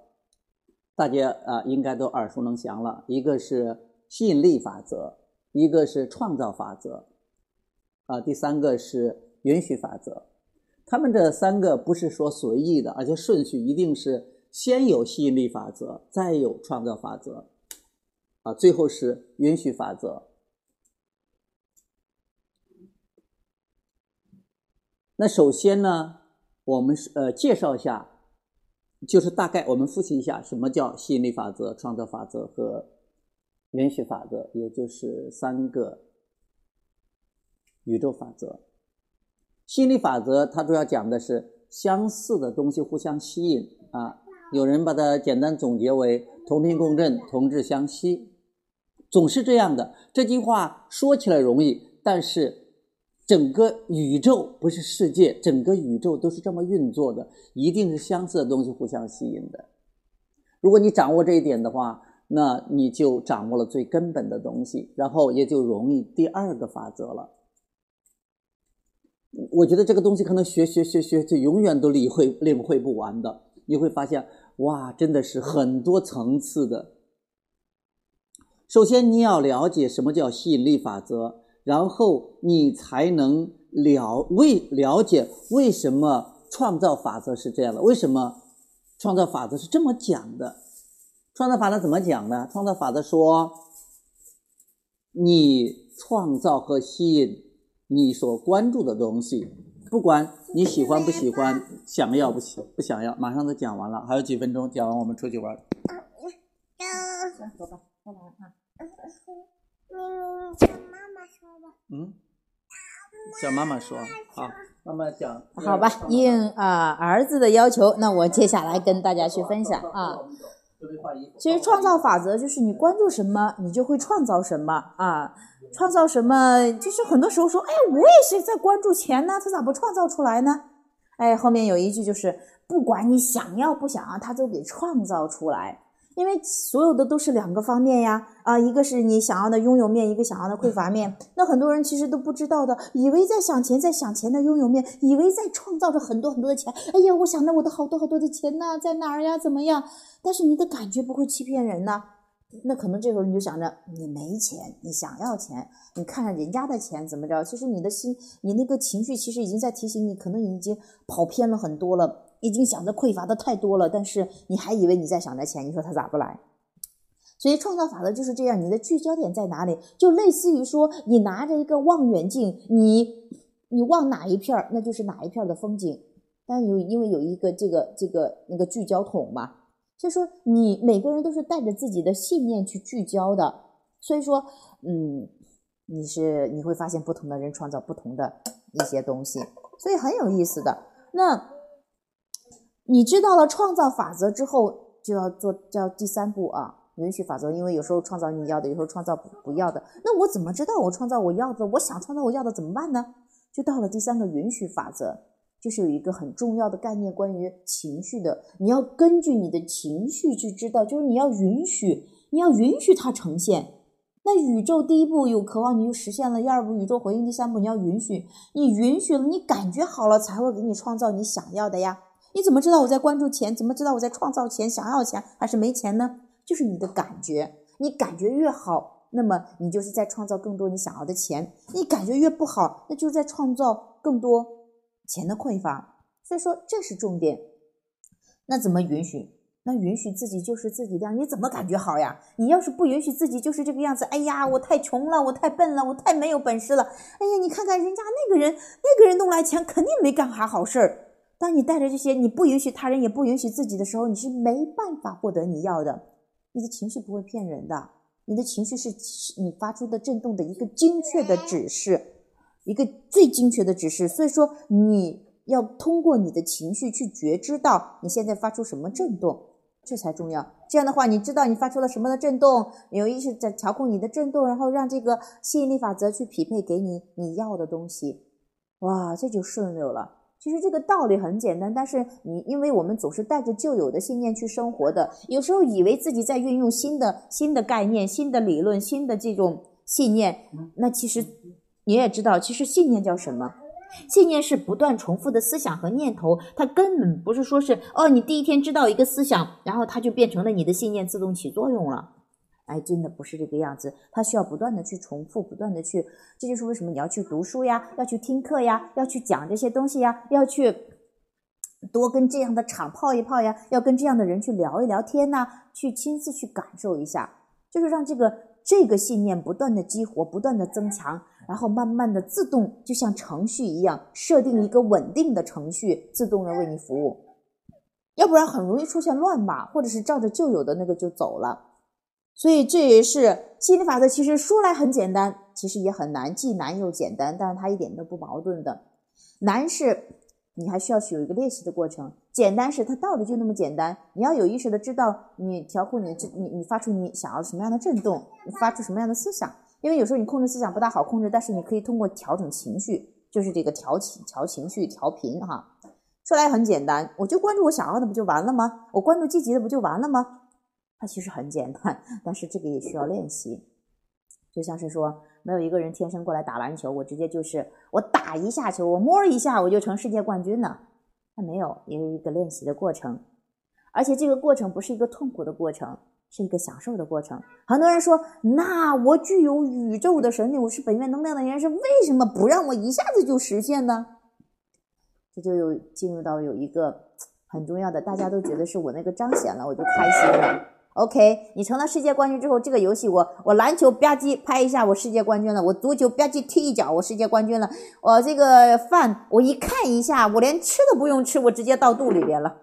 大家啊应该都耳熟能详了，一个是吸引力法则，一个是创造法则，啊，第三个是允许法则。他们这三个不是说随意的，而且顺序一定是。先有吸引力法则，再有创造法则，啊，最后是允许法则。那首先呢，我们是呃介绍一下，就是大概我们复习一下什么叫吸引力法则、创造法则和允许法则，也就是三个宇宙法则。吸引力法则它主要讲的是相似的东西互相吸引啊，有人把它简单总结为同频共振、同质相吸，总是这样的。这句话说起来容易，但是。整个宇宙不是世界，整个宇宙都是这么运作的，一定是相似的东西互相吸引的。如果你掌握这一点的话，那你就掌握了最根本的东西，然后也就容易第二个法则了。我觉得这个东西可能学学学学，就永远都理会领会不完的。你会发现，哇，真的是很多层次的。首先，你要了解什么叫吸引力法则。然后你才能了为了解为什么创造法则是这样的？为什么创造法则是这么讲的？创造法则怎么讲呢？创造法则说，你创造和吸引你所关注的东西，不管你喜欢不喜欢，想要不想不想要，马上都讲完了，还有几分钟，讲完我们出去玩。行，走吧，拜拜啊。嗯，叫妈妈说吧。嗯，叫妈妈说。好，妈妈讲。好吧，应啊儿子的要求，那我接下来跟大家去分享啊。其实创造法则就是你关注什么，你就会创造什么啊。创造什么，就是很多时候说，哎，我也是在关注钱呢，他咋不创造出来呢？哎，后面有一句就是，不管你想要不想要，他都给创造出来。因为所有的都是两个方面呀，啊，一个是你想要的拥有面，一个想要的匮乏面。那很多人其实都不知道的，以为在想钱，在想钱的拥有面，以为在创造着很多很多的钱。哎呀，我想着我的好多好多的钱呐，在哪儿呀？怎么样？但是你的感觉不会欺骗人呢。那可能这时候你就想着你没钱，你想要钱，你看看人家的钱怎么着？其实你的心，你那个情绪其实已经在提醒你，可能已经跑偏了很多了。已经想着匮乏的太多了，但是你还以为你在想着钱，你说他咋不来？所以创造法则就是这样，你的聚焦点在哪里？就类似于说，你拿着一个望远镜，你你望哪一片儿，那就是哪一片的风景。但有因为有一个这个这个那个聚焦筒嘛，所以说你每个人都是带着自己的信念去聚焦的。所以说，嗯，你是你会发现不同的人创造不同的一些东西，所以很有意思的。那。你知道了创造法则之后，就要做叫第三步啊，允许法则。因为有时候创造你要的，有时候创造不要的。那我怎么知道我创造我要的？我想创造我要的怎么办呢？就到了第三个允许法则，就是有一个很重要的概念，关于情绪的。你要根据你的情绪去知道，就是你要允许，你要允许它呈现。那宇宙第一步有渴望，你就实现了；第二步宇宙回应，第三步你要允许。你允许了，你感觉好了，才会给你创造你想要的呀。你怎么知道我在关注钱？怎么知道我在创造钱、想要钱还是没钱呢？就是你的感觉，你感觉越好，那么你就是在创造更多你想要的钱；你感觉越不好，那就是在创造更多钱的匮乏。所以说这是重点。那怎么允许？那允许自己就是自己这样，你怎么感觉好呀？你要是不允许自己就是这个样子，哎呀，我太穷了，我太笨了，我太没有本事了。哎呀，你看看人家那个人，那个人弄来钱肯定没干啥好事儿。当你带着这些，你不允许他人，也不允许自己的时候，你是没办法获得你要的。你的情绪不会骗人的，你的情绪是你发出的震动的一个精确的指示，一个最精确的指示。所以说，你要通过你的情绪去觉知到你现在发出什么震动，这才重要。这样的话，你知道你发出了什么的震动，有意识在调控你的震动，然后让这个吸引力法则去匹配给你你要的东西。哇，这就顺溜了。其实这个道理很简单，但是你因为我们总是带着旧有的信念去生活的，有时候以为自己在运用新的新的概念、新的理论、新的这种信念，那其实你也知道，其实信念叫什么？信念是不断重复的思想和念头，它根本不是说是哦，你第一天知道一个思想，然后它就变成了你的信念，自动起作用了。哎，真的不是这个样子，他需要不断的去重复，不断的去，这就是为什么你要去读书呀，要去听课呀，要去讲这些东西呀，要去多跟这样的场泡一泡呀，要跟这样的人去聊一聊天呐、去亲自去感受一下，就是让这个这个信念不断的激活，不断的增强，然后慢慢的自动就像程序一样，设定一个稳定的程序，自动的为你服务。要不然很容易出现乱码，或者是照着旧有的那个就走了。所以这也是吸引力法则。其实说来很简单，其实也很难，既难又简单，但是它一点都不矛盾的。难是你还需要去有一个练习的过程，简单是它到底就那么简单。你要有意识的知道你调控你这你你发出你想要什么样的震动，你发出什么样的思想。因为有时候你控制思想不大好控制，但是你可以通过调整情绪，就是这个调情调情绪调频哈。说来很简单，我就关注我想要的不就完了吗？我关注积极的不就完了吗？它其实很简单，但是这个也需要练习。就像是说，没有一个人天生过来打篮球，我直接就是我打一下球，我摸一下我就成世界冠军了。那没有，也有一个练习的过程，而且这个过程不是一个痛苦的过程，是一个享受的过程。很多人说，那我具有宇宙的神力，我是本源能量的人，是为什么不让我一下子就实现呢？这就有进入到有一个很重要的，大家都觉得是我那个彰显了，我就开心了。OK，你成了世界冠军之后，这个游戏我我篮球吧唧拍一下，我世界冠军了；我足球吧唧踢一脚，我世界冠军了；我这个饭我一看一下，我连吃都不用吃，我直接到肚里边了。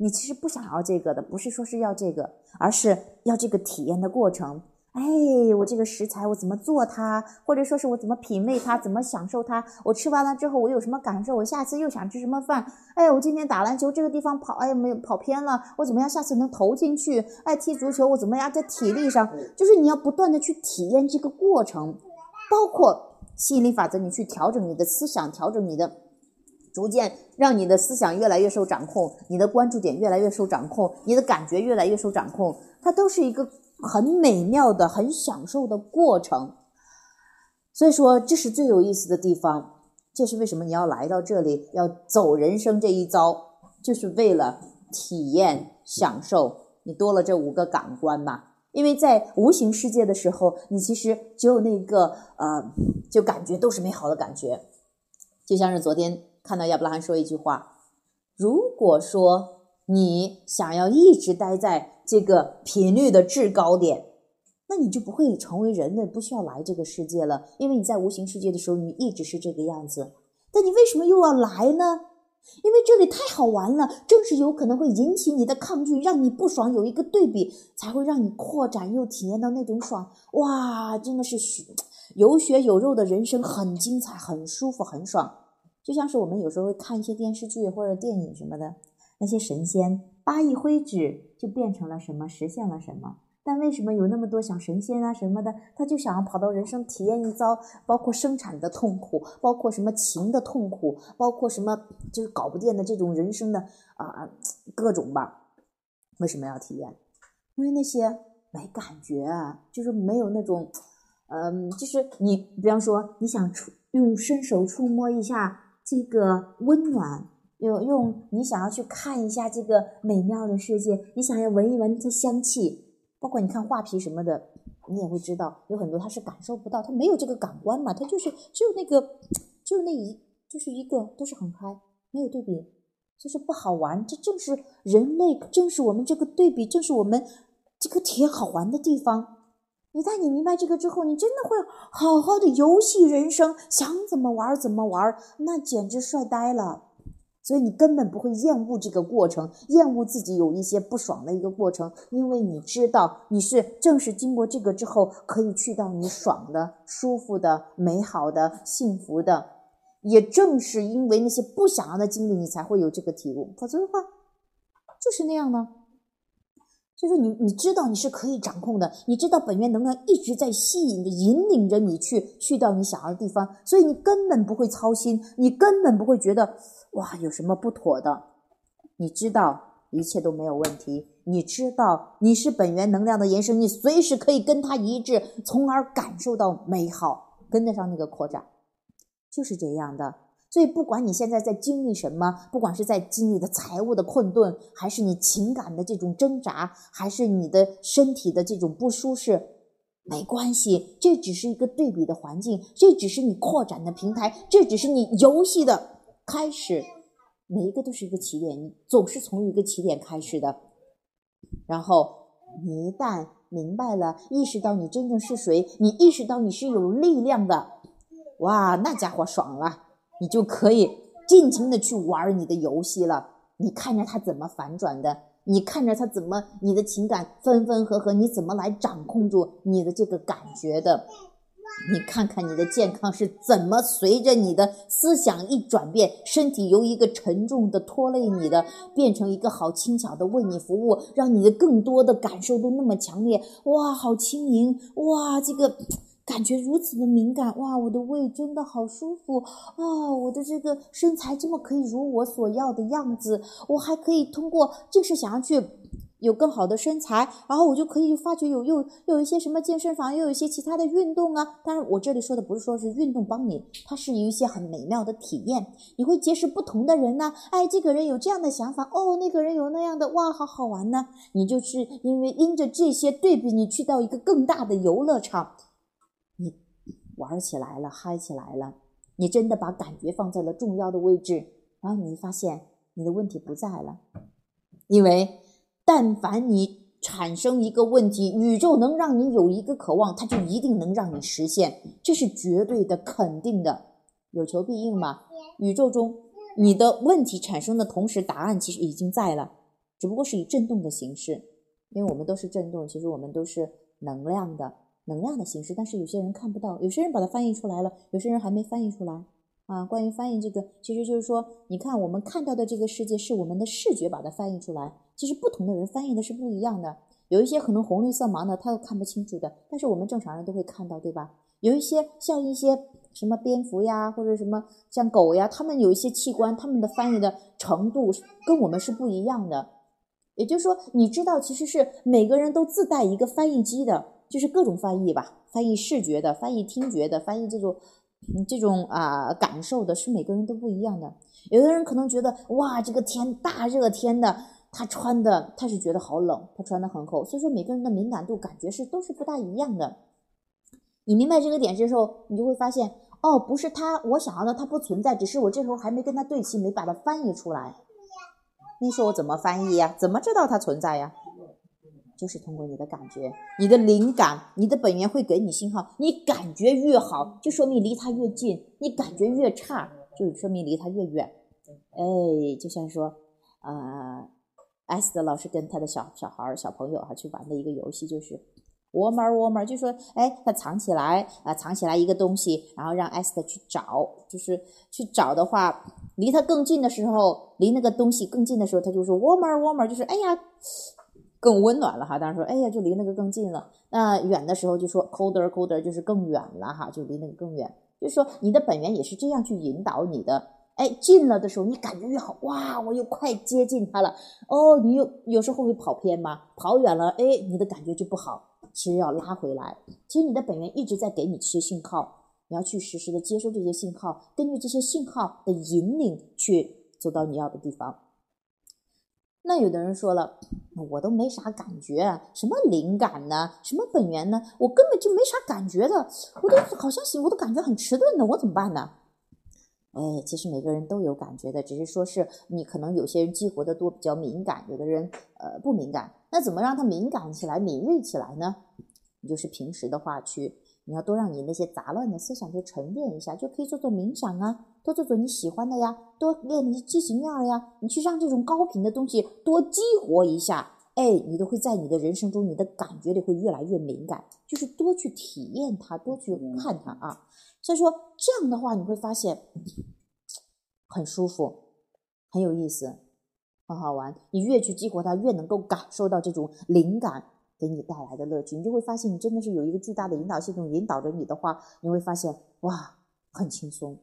你其实不想要这个的，不是说是要这个，而是要这个体验的过程。哎，我这个食材我怎么做它，或者说是我怎么品味它，怎么享受它？我吃完了之后我有什么感受？我下次又想吃什么饭？哎，我今天打篮球这个地方跑，哎没有跑偏了，我怎么样下次能投进去？哎，踢足球我怎么样在体力上？就是你要不断的去体验这个过程，包括吸引力法则，你去调整你的思想，调整你的。逐渐让你的思想越来越受掌控，你的关注点越来越受掌控，你的感觉越来越受掌控，它都是一个很美妙的、很享受的过程。所以说，这是最有意思的地方。这是为什么你要来到这里，要走人生这一遭，就是为了体验、享受。你多了这五个感官嘛？因为在无形世界的时候，你其实只有那个呃，就感觉都是美好的感觉。就像是昨天看到亚伯拉罕说一句话：“如果说你想要一直待在这个频率的制高点，那你就不会成为人类，不需要来这个世界了。因为你在无形世界的时候，你一直是这个样子。但你为什么又要来呢？因为这里太好玩了，正是有可能会引起你的抗拒，让你不爽，有一个对比，才会让你扩展又体验到那种爽。哇，真的是有血有肉的人生，很精彩，很舒服，很爽。就像是我们有时候会看一些电视剧或者电影什么的，那些神仙八一挥指就变成了什么，实现了什么。但为什么有那么多想神仙啊什么的，他就想要跑到人生体验一遭，包括生产的痛苦，包括什么情的痛苦，包括什么就是搞不定的这种人生的啊、各种吧？为什么要体验？因为那些没感觉啊，就是没有那种，嗯，就是你比方说你想触用伸手触摸一下这个温暖。有用，你想要去看一下这个美妙的世界，你想要闻一闻它香气，包括你看画皮什么的，你也会知道，有很多它是感受不到，它没有这个感官嘛，它就是只有那个，只有那一，就是一个都是很嗨，没有对比，就是不好玩。这正是人类，正是我们这个对比，正是我们这个体验好玩的地方。一旦你明白这个之后，你真的会好好的游戏人生，想怎么玩怎么玩，那简直帅呆了。所以你根本不会厌恶这个过程，厌恶自己有一些不爽的一个过程，因为你知道你是正是经过这个之后，可以去到你爽的、舒服的、美好的、幸福的。也正是因为那些不想要的经历，你才会有这个体悟，否则的话就是那样呢。就是你，你知道你是可以掌控的，你知道本源能量一直在吸引着、引领着你去去到你想要的地方，所以你根本不会操心，你根本不会觉得哇有什么不妥的。你知道一切都没有问题，你知道你是本源能量的延伸，你随时可以跟它一致，从而感受到美好，跟得上那个扩展，就是这样的。所以，不管你现在在经历什么，不管是在经历的财务的困顿，还是你情感的这种挣扎，还是你的身体的这种不舒适，没关系，这只是一个对比的环境，这只是你扩展的平台，这只是你游戏的开始。每一个都是一个起点，你总是从一个起点开始的。然后你一旦明白了，意识到你真正是谁，你意识到你是有力量的，哇，那家伙爽了，你就可以尽情的去玩你的游戏了。你看着他怎么反转的，你看着他怎么你的情感分分合合，你怎么来掌控住你的这个感觉的。你看看你的健康是怎么随着你的思想一转变，身体由一个沉重的拖累你的，变成一个好轻巧的为你服务，让你的更多的感受都那么强烈。哇，好轻盈！哇，这个感觉如此的敏感！哇，我的胃真的好舒服啊！我的这个身材这么可以如我所要的样子，我还可以通过就是想要去。有更好的身材，然后我就可以发觉有又又有一些什么健身房，又有一些其他的运动啊。当然，我这里说的不是说是运动帮你，它是有一些很美妙的体验。你会结识不同的人呢。哎，这个人有这样的想法，哦，那个人有那样的，哇，好好玩呢。你就是因为因着这些对比，你去到一个更大的游乐场，玩起来了，嗨起来了。你真的把感觉放在了重要的位置，然后你发现你的问题不在了，因为。但凡你产生一个问题，宇宙能让你有一个渴望，它就一定能让你实现，这是绝对的、肯定的。有求必应嘛？宇宙中你的问题产生的同时，答案其实已经在了，只不过是以震动的形式。因为我们都是震动，其实我们都是能量的能量的形式，但是有些人看不到，有些人把它翻译出来了，有些人还没翻译出来。啊，关于翻译这个，其实就是说，你看我们看到的这个世界是我们的视觉把它翻译出来。其实不同的人翻译的是不一样的，有一些可能红绿色盲的他都看不清楚的，但是我们正常人都会看到，对吧？有一些像一些什么蝙蝠呀，或者什么像狗呀，他们有一些器官，他们的翻译的程度跟我们是不一样的。也就是说，你知道，其实是每个人都自带一个翻译机的，就是各种翻译吧，翻译视觉的，翻译听觉的，翻译这种。这种啊感受的是每个人都不一样的。有的人可能觉得哇，这个天大热天的，他穿的他是觉得好冷，他穿的很厚。所以说每个人的敏感度感觉是都是不大一样的。你明白这个点之后，你就会发现哦，不是他我想要的，他不存在，只是我这时候还没跟他对齐，没把它翻译出来。你说我怎么翻译呀？怎么知道它存在呀？就是通过你的感觉，你的灵感，你的本源会给你信号。你感觉越好，就说明离他越近；你感觉越差，就说明离他越远。哎，就像说，呃，艾斯的老师跟他的小小孩、小朋友哈去玩的一个游戏，就是我们我们就说，哎，他藏起来啊，藏起来一个东西，然后让艾斯去找，就是去找的话，离他更近的时候，离那个东西更近的时候，他就说我们我们就是哎呀。更温暖了哈，当然说，哎呀，就离那个更近了。那远的时候就说 colder colder，就是更远了哈，就离那个更远。就是说你的本源也是这样去引导你的。哎，近了的时候你感觉越好，哇，我又快接近它了。哦，你又有时候会跑偏吗？跑远了，哎，你的感觉就不好。其实要拉回来。其实你的本源一直在给你这些信号，你要去实时的接收这些信号，根据这些信号的引领去走到你要的地方。那有的人说了，我都没啥感觉，什么灵感呢？什么本源呢？我根本就没啥感觉的，我都好像行，我都感觉很迟钝的，我怎么办呢？哎，其实每个人都有感觉的，只是说是你可能有些人激活的多，比较敏感，有的人呃不敏感。那怎么让他敏感起来、敏锐起来呢？你就是平时的话去。你要多让你那些杂乱的思想去沉淀一下，就可以做做冥想啊，多做做你喜欢的呀，多练那些激情面呀，你去让这种高频的东西多激活一下，哎，你都会在你的人生中，你的感觉里会越来越敏感，就是多去体验它，多去看它啊。所以说这样的话，你会发现很舒服，很有意思，很好玩。你越去激活它，越能够感受到这种灵感。给你带来的乐趣，你就会发现，你真的是有一个巨大的引导系统引导着你的话，你会发现哇，很轻松。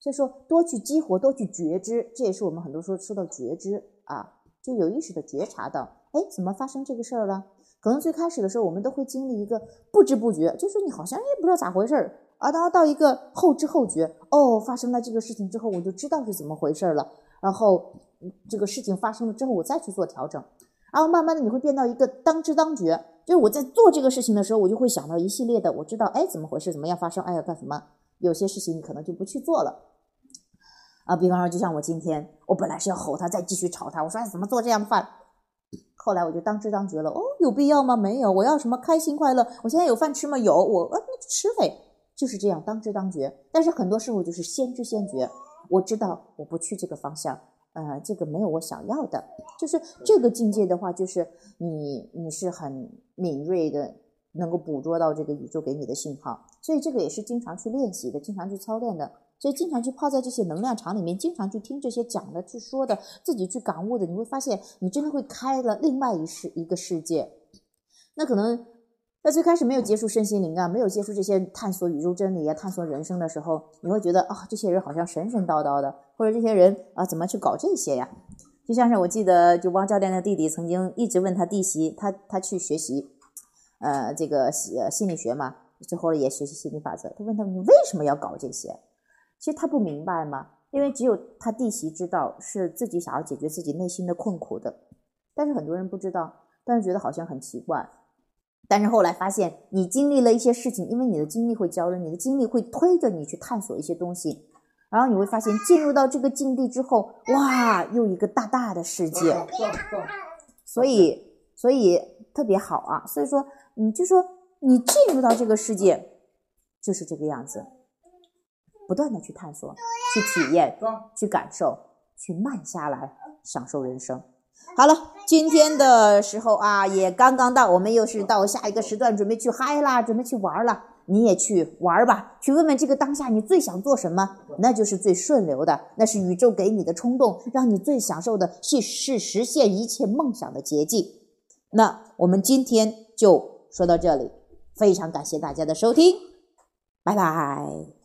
所以说，多去激活，多去觉知，这也是我们很多时候说到觉知啊，就有意识的觉察到，哎，怎么发生这个事儿了？可能最开始的时候，我们都会经历一个不知不觉，就是你好像也不知道咋回事儿啊，然后到一个后知后觉，哦，发生了这个事情之后，我就知道是怎么回事了。然后这个事情发生了之后，我再去做调整。然后慢慢的你会变到一个当知当觉，就是我在做这个事情的时候，我就会想到一系列的，我知道，哎，怎么回事，怎么样发生，哎，要干什么？有些事情你可能就不去做了。啊，比方说，就像我今天，我本来是要吼他，再继续吵他，我说哎，怎么做这样的饭？后来我就当知当觉了，哦，有必要吗？没有，我要什么开心快乐？我现在有饭吃吗？有，我呃那就吃呗，就是这样当知当觉。但是很多时候就是先知先觉，我知道我不去这个方向，呃，这个没有我想要的，就是这个境界的话，就是你你是很敏锐的，能够捕捉到这个宇宙给你的信号，所以这个也是经常去练习的，经常去操练的。所以经常去泡在这些能量场里面，经常去听这些讲的、去说的、自己去感悟的，你会发现，你真的会开了另外一世一个世界。那可能在最开始没有接触身心灵啊，没有接触这些探索宇宙真理啊、探索人生的时候，你会觉得啊，这些人好像神神叨叨的，或者这些人啊，怎么去搞这些呀？就像是我记得，就汪教练的弟弟曾经一直问他弟媳，他他去学习，呃，这个心心理学嘛，最后也学习心理法则，他问他你为什么要搞这些？其实他不明白嘛，因为只有他弟媳知道是自己想要解决自己内心的困苦的，但是很多人不知道，但是觉得好像很奇怪。但是后来发现，你经历了一些事情，因为你的经历会教人，你的经历会推着你去探索一些东西，然后你会发现进入到这个境地之后，哇，又一个大大的世界。所以，所以特别好啊。所以说，你就说你进入到这个世界，就是这个样子。不断的去探索、去体验、去感受、去慢下来享受人生。好了，今天的时候啊，也刚刚到，我们又是到下一个时段，准备去嗨啦，准备去玩了。你也去玩吧，去问问这个当下你最想做什么，那就是最顺流的，那是宇宙给你的冲动，让你最享受的，是是实现一切梦想的捷径。那我们今天就说到这里，非常感谢大家的收听，拜拜。